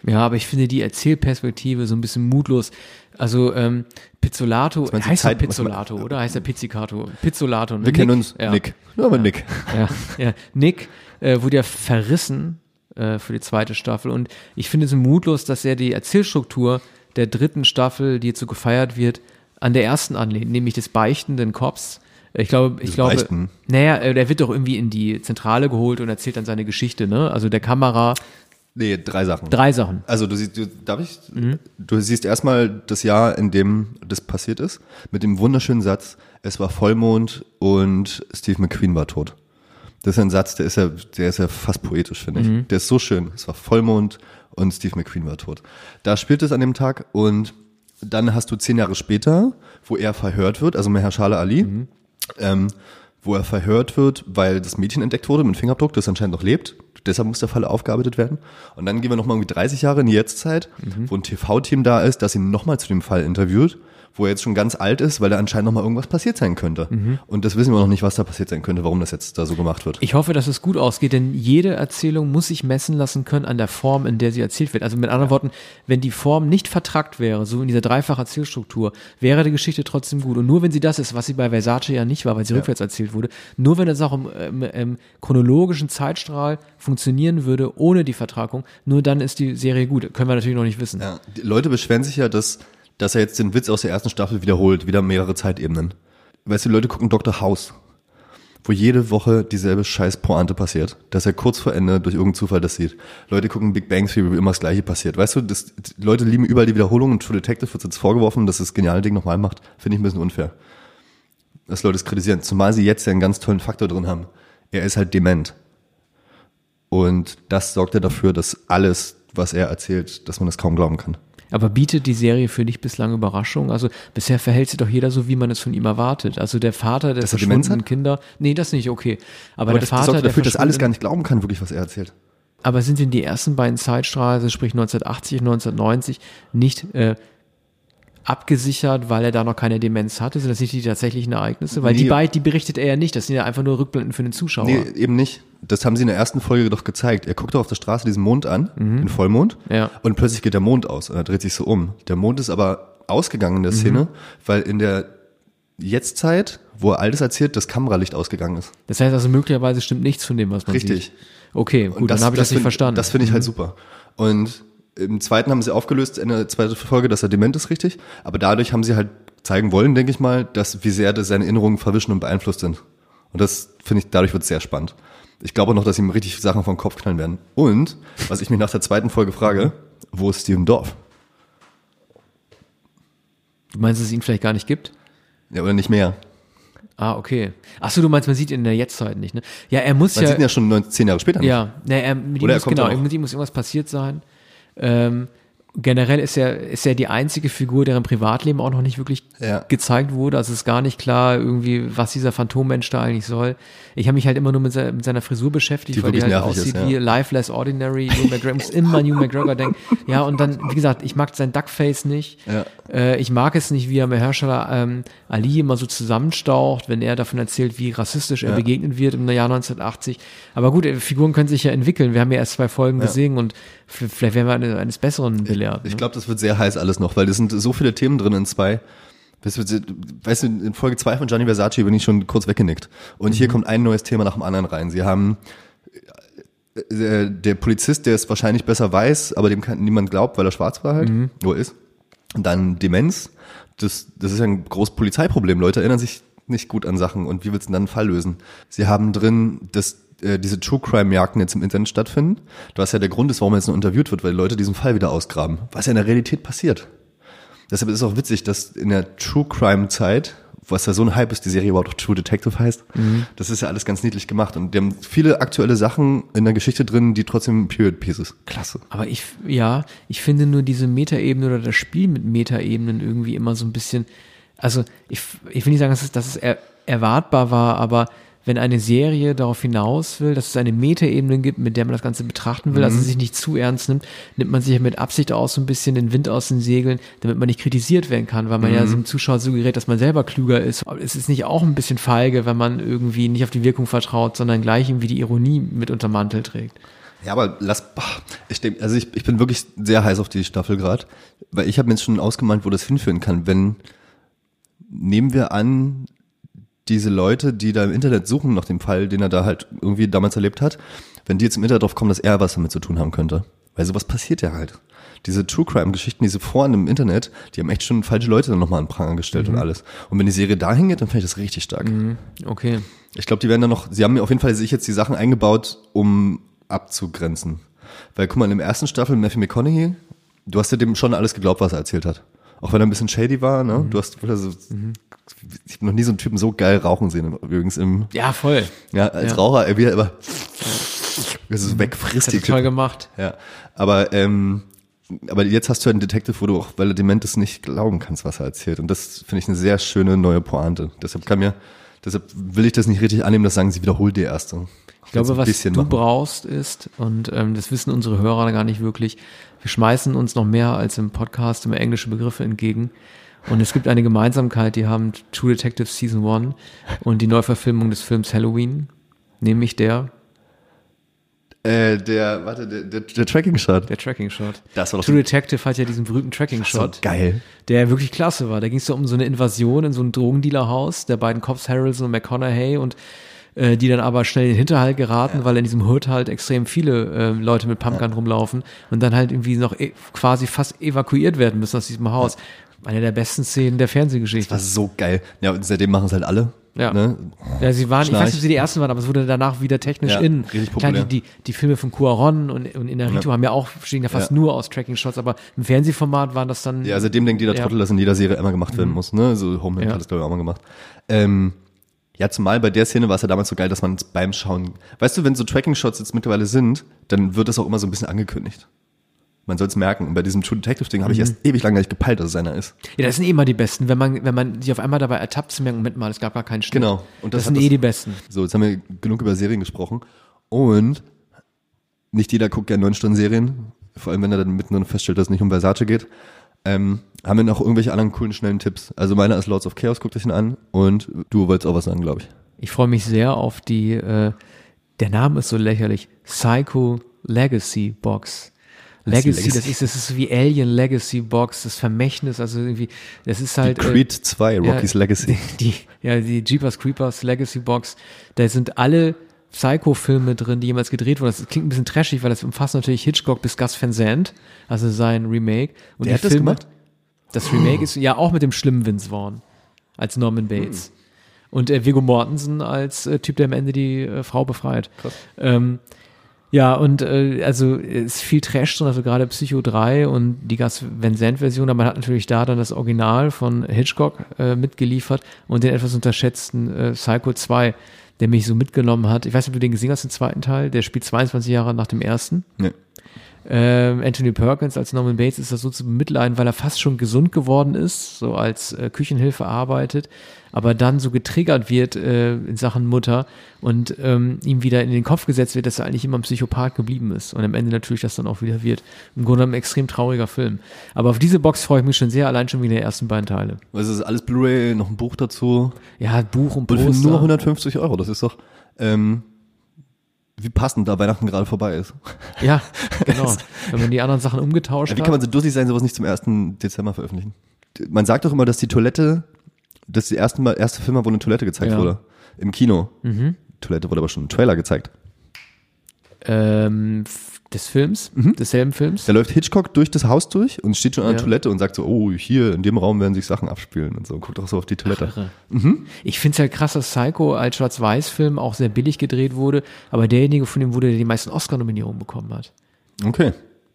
Ja, aber ich finde die Erzählperspektive so ein bisschen mutlos. Also ähm, Pizzolato, heißt er Zeit- was Pizzolato, oder? Heißt er Pizzicato? Pizzolato. ne? Wir kennen uns, ja. Nick. Nur aber Nick. Ja, ja. Nick äh, wurde ja verrissen äh, für die zweite Staffel und ich finde es mutlos, dass er die Erzählstruktur der dritten Staffel, die jetzt so gefeiert wird, an der ersten anlehnt, nämlich des beichtenden Cops. Ich glaube, ich glaube, Beichten? naja, äh, der wird doch irgendwie in die Zentrale geholt und erzählt dann seine Geschichte, ne? Also der Kamera, Nee, drei Sachen. drei Sachen. Also du siehst, du, darf ich? Mhm. Du siehst erstmal das Jahr, in dem das passiert ist, mit dem wunderschönen Satz, es war Vollmond und Steve McQueen war tot. Das ist ein Satz, der ist ja, der ist ja fast poetisch, finde ich. Der ist so schön. Es war Vollmond und Steve McQueen war tot. Da spielt es an dem Tag und dann hast du zehn Jahre später, wo er verhört wird, also Mahershala Ali, ähm, wo er verhört wird, weil das Mädchen entdeckt wurde mit Fingerabdruck, das anscheinend noch lebt. Deshalb muss der Fall aufgearbeitet werden. Und dann gehen wir nochmal irgendwie 30 Jahre in die Jetztzeit, wo ein TV-Team da ist, das ihn nochmal zu dem Fall interviewt, wo er jetzt schon ganz alt ist, weil da anscheinend nochmal irgendwas passiert sein könnte. Und das wissen wir noch nicht, was da passiert sein könnte, warum das jetzt da so gemacht wird. Ich hoffe, dass es gut ausgeht, denn jede Erzählung muss sich messen lassen können an der Form, in der sie erzählt wird. Also mit anderen Worten, wenn die Form nicht vertrackt wäre, so in dieser dreifachen Erzählstruktur, wäre die Geschichte trotzdem gut. Und nur wenn sie das ist, was sie bei Versace ja nicht war, weil sie rückwärts erzählt wurde, nur wenn es auch im, im, im chronologischen Zeitstrahl funktionieren würde, ohne die Vertragung, nur dann ist die Serie gut. Können wir natürlich noch nicht wissen. Ja, die Leute beschweren sich ja, dass, dass er jetzt den Witz aus der ersten Staffel wiederholt, wieder mehrere Zeitebenen. Weißt du, die Leute gucken Dr. House, wo jede Woche dieselbe scheiß Pointe passiert, dass er kurz vor Ende durch irgendeinen Zufall das sieht. Leute gucken Big Bang Theory, wo immer das Gleiche passiert. Weißt du, das, Leute lieben überall die Wiederholung und True Detective wird jetzt vorgeworfen, dass das geniale Ding nochmal macht. Finde ich ein bisschen unfair. Dass Leute es kritisieren. Zumal sie jetzt ja einen ganz tollen Faktor drin haben. Er ist halt dement. Und das sorgt ja dafür, dass alles, was er erzählt, dass man das kaum glauben kann. Aber bietet die Serie für dich bislang Überraschung? Also bisher verhält sich doch jeder so, wie man es von ihm erwartet. Also der Vater der er verschwundenen? Kinder. Nee, das nicht, okay. Aber, Aber der das, das Vater der dafür, dass alles gar nicht glauben kann, wirklich, was er erzählt. Aber sind denn die ersten beiden Zeitstrahlen, also sprich 1980, 1990, nicht äh, abgesichert, weil er da noch keine Demenz hatte? Sind das nicht die tatsächlichen Ereignisse? Weil die Nee. beiden, die berichtet er ja nicht. Das sind ja einfach nur Rückblenden für den Zuschauer. Nee, eben nicht. Das haben sie in der ersten Folge doch gezeigt. Er guckt doch auf der Straße diesen Mond an, den Vollmond, Mhm. Ja. und plötzlich geht der Mond aus und er dreht sich so um. Der Mond ist aber ausgegangen in der Szene, weil in der Jetztzeit, wo er alles erzählt, das Kameralicht ausgegangen ist. Das heißt also, möglicherweise stimmt nichts von dem, was man Richtig. sieht. Okay, gut, Und dann habe ich das, nicht find- verstanden. Mhm. Das finde ich halt super. Und im zweiten haben sie aufgelöst, Ende der zweiten Folge, dass er dement ist, richtig. Aber dadurch haben sie halt zeigen wollen, denke ich mal, dass wie sehr das seine Erinnerungen verwischen und beeinflusst sind. Und das finde ich, dadurch wird es sehr spannend. Ich glaube auch noch, dass ihm richtig Sachen vom Kopf knallen werden. Und, was ich mich nach der zweiten Folge frage, wo ist Steven Dorf? du meinst, dass es ihn vielleicht gar nicht gibt? Ja, oder nicht mehr? Ah, okay. Ach so, du meinst, man sieht ihn in der Jetztzeit nicht, ne? Ja, er muss Man ja. sieht ihn ja schon neun, zehn Jahre später. nicht. Ja, ne, er, mit ihm Oder er muss, kommt genau, auch mit ihm muss irgendwas passiert sein. Ähm, generell ist er, ist er die einzige Figur, deren Privatleben auch noch nicht wirklich Ja. gezeigt wurde. Also es ist gar nicht klar, irgendwie, was dieser Phantommensch da eigentlich soll. Ich habe mich halt immer nur mit, se- mit seiner Frisur beschäftigt, Die weil die halt ist, aussieht ja. wie Life Less Ordinary. Hugh McGregor, muss immer Hugh McGregor denken. Ja, und dann, wie gesagt, ich mag sein Duckface nicht. Ja. Äh, ich mag es nicht, wie er Mahershala ähm, Ali immer so zusammenstaucht, wenn er davon erzählt, wie rassistisch er begegnet wird im Jahr 1980. Aber gut, äh, Figuren können sich ja entwickeln. Wir haben ja erst zwei Folgen gesehen und vielleicht werden wir eine, eines Besseren belehrt. Ich ne? glaube, das wird sehr heiß alles noch, weil es sind so viele Themen drin in zwei. Weißt du, in Folge zwei von Gianni Versace bin ich schon kurz weggenickt. Und hier kommt ein neues Thema nach dem anderen rein. Sie haben äh, der Polizist, der es wahrscheinlich besser weiß, aber dem kann niemand glaubt, weil er schwarz war halt, wo er ist. Und dann Demenz. Das, das ist ja ein großes Polizeiproblem. Leute erinnern sich nicht gut an Sachen. Und wie willst du denn dann einen Fall lösen? Sie haben drin, dass äh, diese True Crime Jagden jetzt im Internet stattfinden. Was ja der Grund ist, warum er jetzt noch interviewt wird, weil die Leute diesen Fall wieder ausgraben. Was ja in der Realität passiert. Deshalb ist es auch witzig, dass in der True Crime Zeit, was ja so ein Hype ist, die Serie überhaupt auch True Detective heißt, das ist ja alles ganz niedlich gemacht. Und die haben viele aktuelle Sachen in der Geschichte drin, die trotzdem Period Pieces. Klasse. Aber ich, ja, ich finde nur diese Metaebene oder das Spiel mit Metaebenen irgendwie immer so ein bisschen, also ich, ich will nicht sagen, dass es, dass es er, erwartbar war, aber wenn eine Serie darauf hinaus will, dass es eine Metaebene gibt, mit der man das Ganze betrachten will, also sich nicht zu ernst nimmt, nimmt man sich ja mit Absicht auch so ein bisschen den Wind aus den Segeln, damit man nicht kritisiert werden kann, weil man ja so dem Zuschauer suggeriert, dass man selber klüger ist. Aber es ist nicht auch ein bisschen feige, wenn man irgendwie nicht auf die Wirkung vertraut, sondern gleich irgendwie die Ironie mit unter Mantel trägt. Ja, aber lass, ich denk, also ich, ich bin wirklich sehr heiß auf die Staffel gerade, weil ich habe mir jetzt schon ausgemalt, wo das hinführen kann. Wenn, nehmen wir an, diese Leute, die da im Internet suchen nach dem Fall, den er da halt irgendwie damals erlebt hat, wenn die jetzt im Internet drauf kommen, dass er was damit zu tun haben könnte. Weil sowas passiert ja halt. Diese True Crime Geschichten, diese Foren im Internet, die haben echt schon falsche Leute dann nochmal an den Pranger gestellt und alles. Und wenn die Serie dahin geht, dann finde ich das richtig stark. Okay. Ich glaube, die werden dann noch, sie haben mir auf jeden Fall sich jetzt die Sachen eingebaut, um abzugrenzen. Weil guck mal, in der ersten Staffel Matthew McConaughey, du hast ja dem schon alles geglaubt, was er erzählt hat. Auch wenn er ein bisschen shady war, ne? Du hast, also, ich habe noch nie so einen Typen so geil rauchen sehen, übrigens im, Ja, voll. ja, als Ja. Raucher, er wieder immer, das ist Hat die er toll gemacht. Ja, aber, ähm, aber jetzt hast du einen Detective, wo du auch, weil er dement ist, nicht glauben kannst, was er erzählt. Und das finde ich eine sehr schöne neue Pointe. Deshalb kann mir, deshalb will ich das nicht richtig annehmen, dass sagen, sie wiederholt die erste. Ich glaube, was du machen. brauchst ist, und ähm, das wissen unsere Hörer gar nicht wirklich, wir schmeißen uns noch mehr als im Podcast immer englische Begriffe entgegen. Und es gibt eine Gemeinsamkeit, die haben True Detective Season 1 und die Neuverfilmung des Films Halloween, nämlich der, Äh, der, warte, der, der, der Tracking-Shot. der Tracking-Shot. Das war doch True Detective hat ja diesen berühmten Das Tracking-Shot. geil. der wirklich klasse war. Da ging es ja um so eine Invasion in so ein Drogendealerhaus der beiden Cops Harrelson und McConaughey und äh, die dann aber schnell in den Hinterhalt geraten, weil in diesem Hood halt extrem viele äh, Leute mit Pumpgun rumlaufen und dann halt irgendwie noch e quasi fast evakuiert werden müssen aus diesem Haus. Eine der besten Szenen der Fernsehgeschichte. Das war so geil. Ja, und seitdem machen es halt alle. Ja. Ne? Ja, sie waren, ich Schnarch. weiß nicht, ob sie die ersten waren, aber es wurde danach wieder technisch Ja, in. richtig Klar, die, populär. die, die Filme von Cuaron und, und Inarito haben ja auch, bestehen ja fast Ja. nur aus Tracking-Shots, aber im Fernsehformat waren das dann. Ja, seitdem denkt jeder Ja. Mhm. Trottel, dass in jeder Serie immer gemacht werden muss. Ne? So Homeland Ja. hat das, glaube ich, auch mal gemacht. Ähm, ja, zumal bei der Szene war es ja damals so geil, dass man es beim Schauen, weißt du, wenn so Tracking-Shots jetzt mittlerweile sind, dann wird das auch immer so ein bisschen angekündigt. Man soll es merken. Und bei diesem True Detective-Ding Mhm. habe ich erst ewig lang gar nicht gepeilt, dass es einer ist. Ja, das sind eh immer die besten. Wenn man, wenn man sich auf einmal dabei ertappt, zu merken, Moment mal, es gab gar keinen Schnitt. Genau. Und das, das sind eh das- die besten. So, jetzt haben wir genug über Serien gesprochen. Und nicht jeder guckt gerne neun Stunden Serien. Vor allem, wenn er dann mittendrin feststellt, dass es nicht um Versace geht. Ähm, haben wir noch irgendwelche anderen coolen, schnellen Tipps? Also meiner ist Lords of Chaos, guckt euch ihn an. Und du wolltest auch was sagen, glaube ich. Ich freue mich sehr auf die, äh, der Name ist so lächerlich, Psycho Legacy Box. Legacy, Legacy. das ist, das ist wie Alien Legacy Box, das Vermächtnis, also irgendwie, das ist halt. Die Creed 2, Rocky's ja, Legacy. Die, ja, die Jeepers Creepers Legacy Box, da sind alle Psycho-Filme drin, die jemals gedreht wurden. Das klingt ein bisschen trashig, weil das umfasst natürlich Hitchcock bis Gus Van Sant, also sein Remake. Und Der die hat das Filme, gemacht? Das Remake ist ja auch mit dem schlimmen Vince Vaughn als Norman Bates. Und äh, Viggo Mortensen als äh, Typ, der am Ende die äh, Frau befreit. Ähm, ja, und äh, also es ist viel Trash drin, also gerade Psycho 3 und die Gus Van Sant-Version, aber man hat natürlich da dann das Original von Hitchcock äh, mitgeliefert und den etwas unterschätzten äh, Psycho 2, der mich so mitgenommen hat. Ich weiß nicht, ob du den gesehen hast, den zweiten Teil, der spielt 22 Jahre nach dem ersten. Nee. Ähm, Anthony Perkins als Norman Bates ist das so zu bemitleiden, weil er fast schon gesund geworden ist, so als äh, Küchenhilfe arbeitet, aber dann so getriggert wird äh, in Sachen Mutter und ähm, ihm wieder in den Kopf gesetzt wird, dass er eigentlich immer ein Psychopath geblieben ist und am Ende natürlich das dann auch wieder wird. Im Grunde ein extrem trauriger Film. Aber auf diese Box freue ich mich schon sehr, allein schon wie in den ersten beiden Teile. Was ist alles Blu-ray, noch ein Buch dazu. Ja, Buch und Und für nur 150 Euro. Das ist doch, ähm, wie passend, da Weihnachten gerade vorbei ist. Ja, genau. Wenn man die anderen Sachen umgetauscht Ja, wie hat. kann man so dusselig sein, sowas nicht zum 1. Dezember veröffentlichen? Man sagt doch immer, dass die Toilette, dass die erste Mal, erste Film war, wo eine Toilette gezeigt Ja. wurde. Im Kino. Mhm. Toilette wurde aber schon im Trailer gezeigt. ähm, des Films, desselben Films. Da läuft Hitchcock durch das Haus durch und steht schon an der Ja. Toilette und sagt so, oh, hier, in dem Raum werden sich Sachen abspielen und so. Guckt doch so auf die Toilette. Irre. Ich finde es halt krass, dass Psycho als Schwarz-Weiß-Film auch sehr billig gedreht wurde, aber derjenige von dem wurde, der die meisten Oscar-Nominierungen bekommen hat. Okay.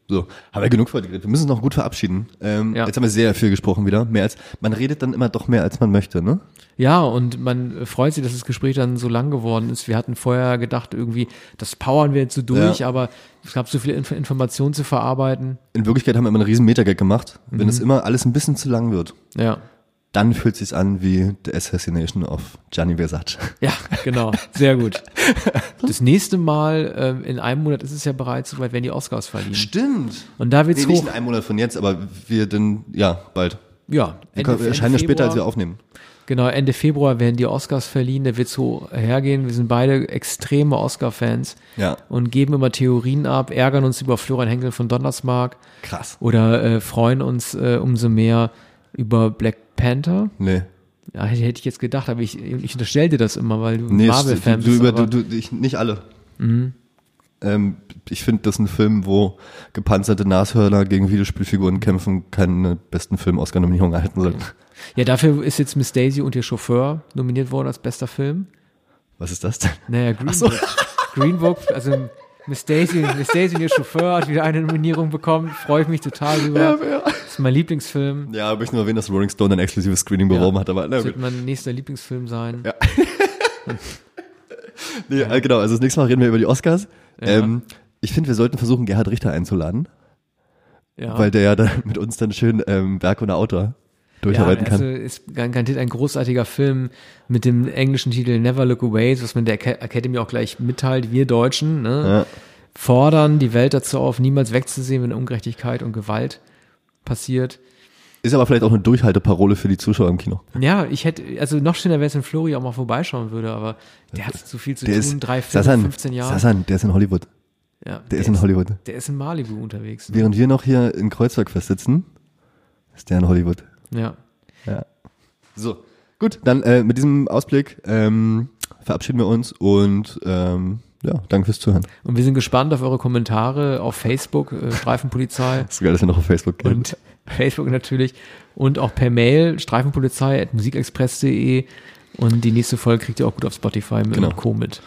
So, haben wir genug geredet. Wir müssen uns noch gut verabschieden. Ähm, Ja. Jetzt haben wir sehr viel gesprochen wieder. Mehr als, man redet dann immer doch mehr, als man möchte, ne? Ja, und man freut sich, dass das Gespräch dann so lang geworden ist. Wir hatten vorher gedacht, irgendwie, das powern wir jetzt so durch, Ja. aber es gab so viel Inf Informationen zu verarbeiten. In Wirklichkeit haben wir immer einen riesen Metagag gemacht. Mhm. Wenn es immer alles ein bisschen zu lang wird, Ja. Dann fühlt sich's an wie The Assassination of Gianni Versace. Ja, genau. Sehr gut. Das nächste Mal, ähm, in einem Monat ist es ja bereits soweit, werden die Oscars verliehen. Stimmt. Und da Nee, wird's nicht hoch. in einem Monat von jetzt, aber wir dann, ja, bald. Ja, Wir kommen- wir erscheinen ja später, als wir aufnehmen. Genau, Ende Februar werden die Oscars verliehen, da wird's so hergehen. Wir sind beide extreme Oscar-Fans Ja. und geben immer Theorien ab, ärgern uns über Florian Henkel von Donnersmark Krass. oder äh, freuen uns äh, umso mehr über Black Panther. Nee. Ja, hätte ich jetzt gedacht, aber ich, ich unterstelle dir das immer, weil du Nee, Marvel-Fan du, du, bist. über, Mhm. du, du, ich, nicht alle. Ähm, ich finde, dass ein Film, wo gepanzerte Nashörner gegen Videospielfiguren kämpfen, keine besten Film-Oscar-Nominierung erhalten soll. ja, dafür ist jetzt Miss Daisy und ihr Chauffeur nominiert worden als bester Film. Was ist das denn? Naja, Green Book. Green Book, also Miss Daisy, Miss Daisy und ihr Chauffeur hat wieder eine Nominierung bekommen. Freue ich mich total drüber. Ist mein Lieblingsfilm. Ja, ich nur erwähnen, dass Rolling Stone ein exklusives Screening beworben hat, aber na Das wird mein nächster Lieblingsfilm sein. Ja. Nee, äh, genau, also das nächste Mal reden wir über die Oscars. Ja. Ähm, ich finde, wir sollten versuchen, Gerhard Richter einzuladen, Ja. weil der ja dann mit uns dann schön ähm, Werk und Autor durcharbeiten ja, kann. also ist garantiert ein großartiger Film mit dem englischen Titel Never Look Away, was man der Aca- Academy auch gleich mitteilt. Wir Deutschen ne, Ja. fordern die Welt dazu auf, niemals wegzusehen, wenn Ungerechtigkeit und Gewalt passiert. Ist aber vielleicht auch eine Durchhalteparole für die Zuschauer im Kino. Ja, ich hätte, also noch schöner wäre es, wenn Flori auch mal vorbeischauen würde, aber der hat zu viel zu Der tun, ist, drei Filme, Sasan, 15 Jahre. Sasan, der ist in Hollywood. ja, Der ist in Hollywood. Der ist in Malibu unterwegs. Ne? Während wir noch hier in Kreuzberg festsitzen, ist der in Hollywood. Ja. Ja. So, gut, dann äh, mit diesem Ausblick ähm, verabschieden wir uns und ähm, ja, danke fürs Zuhören. Und wir sind gespannt auf eure Kommentare auf Facebook, äh, Streifenpolizei. ist geil, dass ihr noch auf Facebook geht. und Facebook natürlich und auch per Mail streifenpolizei at musikexpress.de und die nächste Folge kriegt ihr auch gut auf Spotify mit Genau. und Co. mit.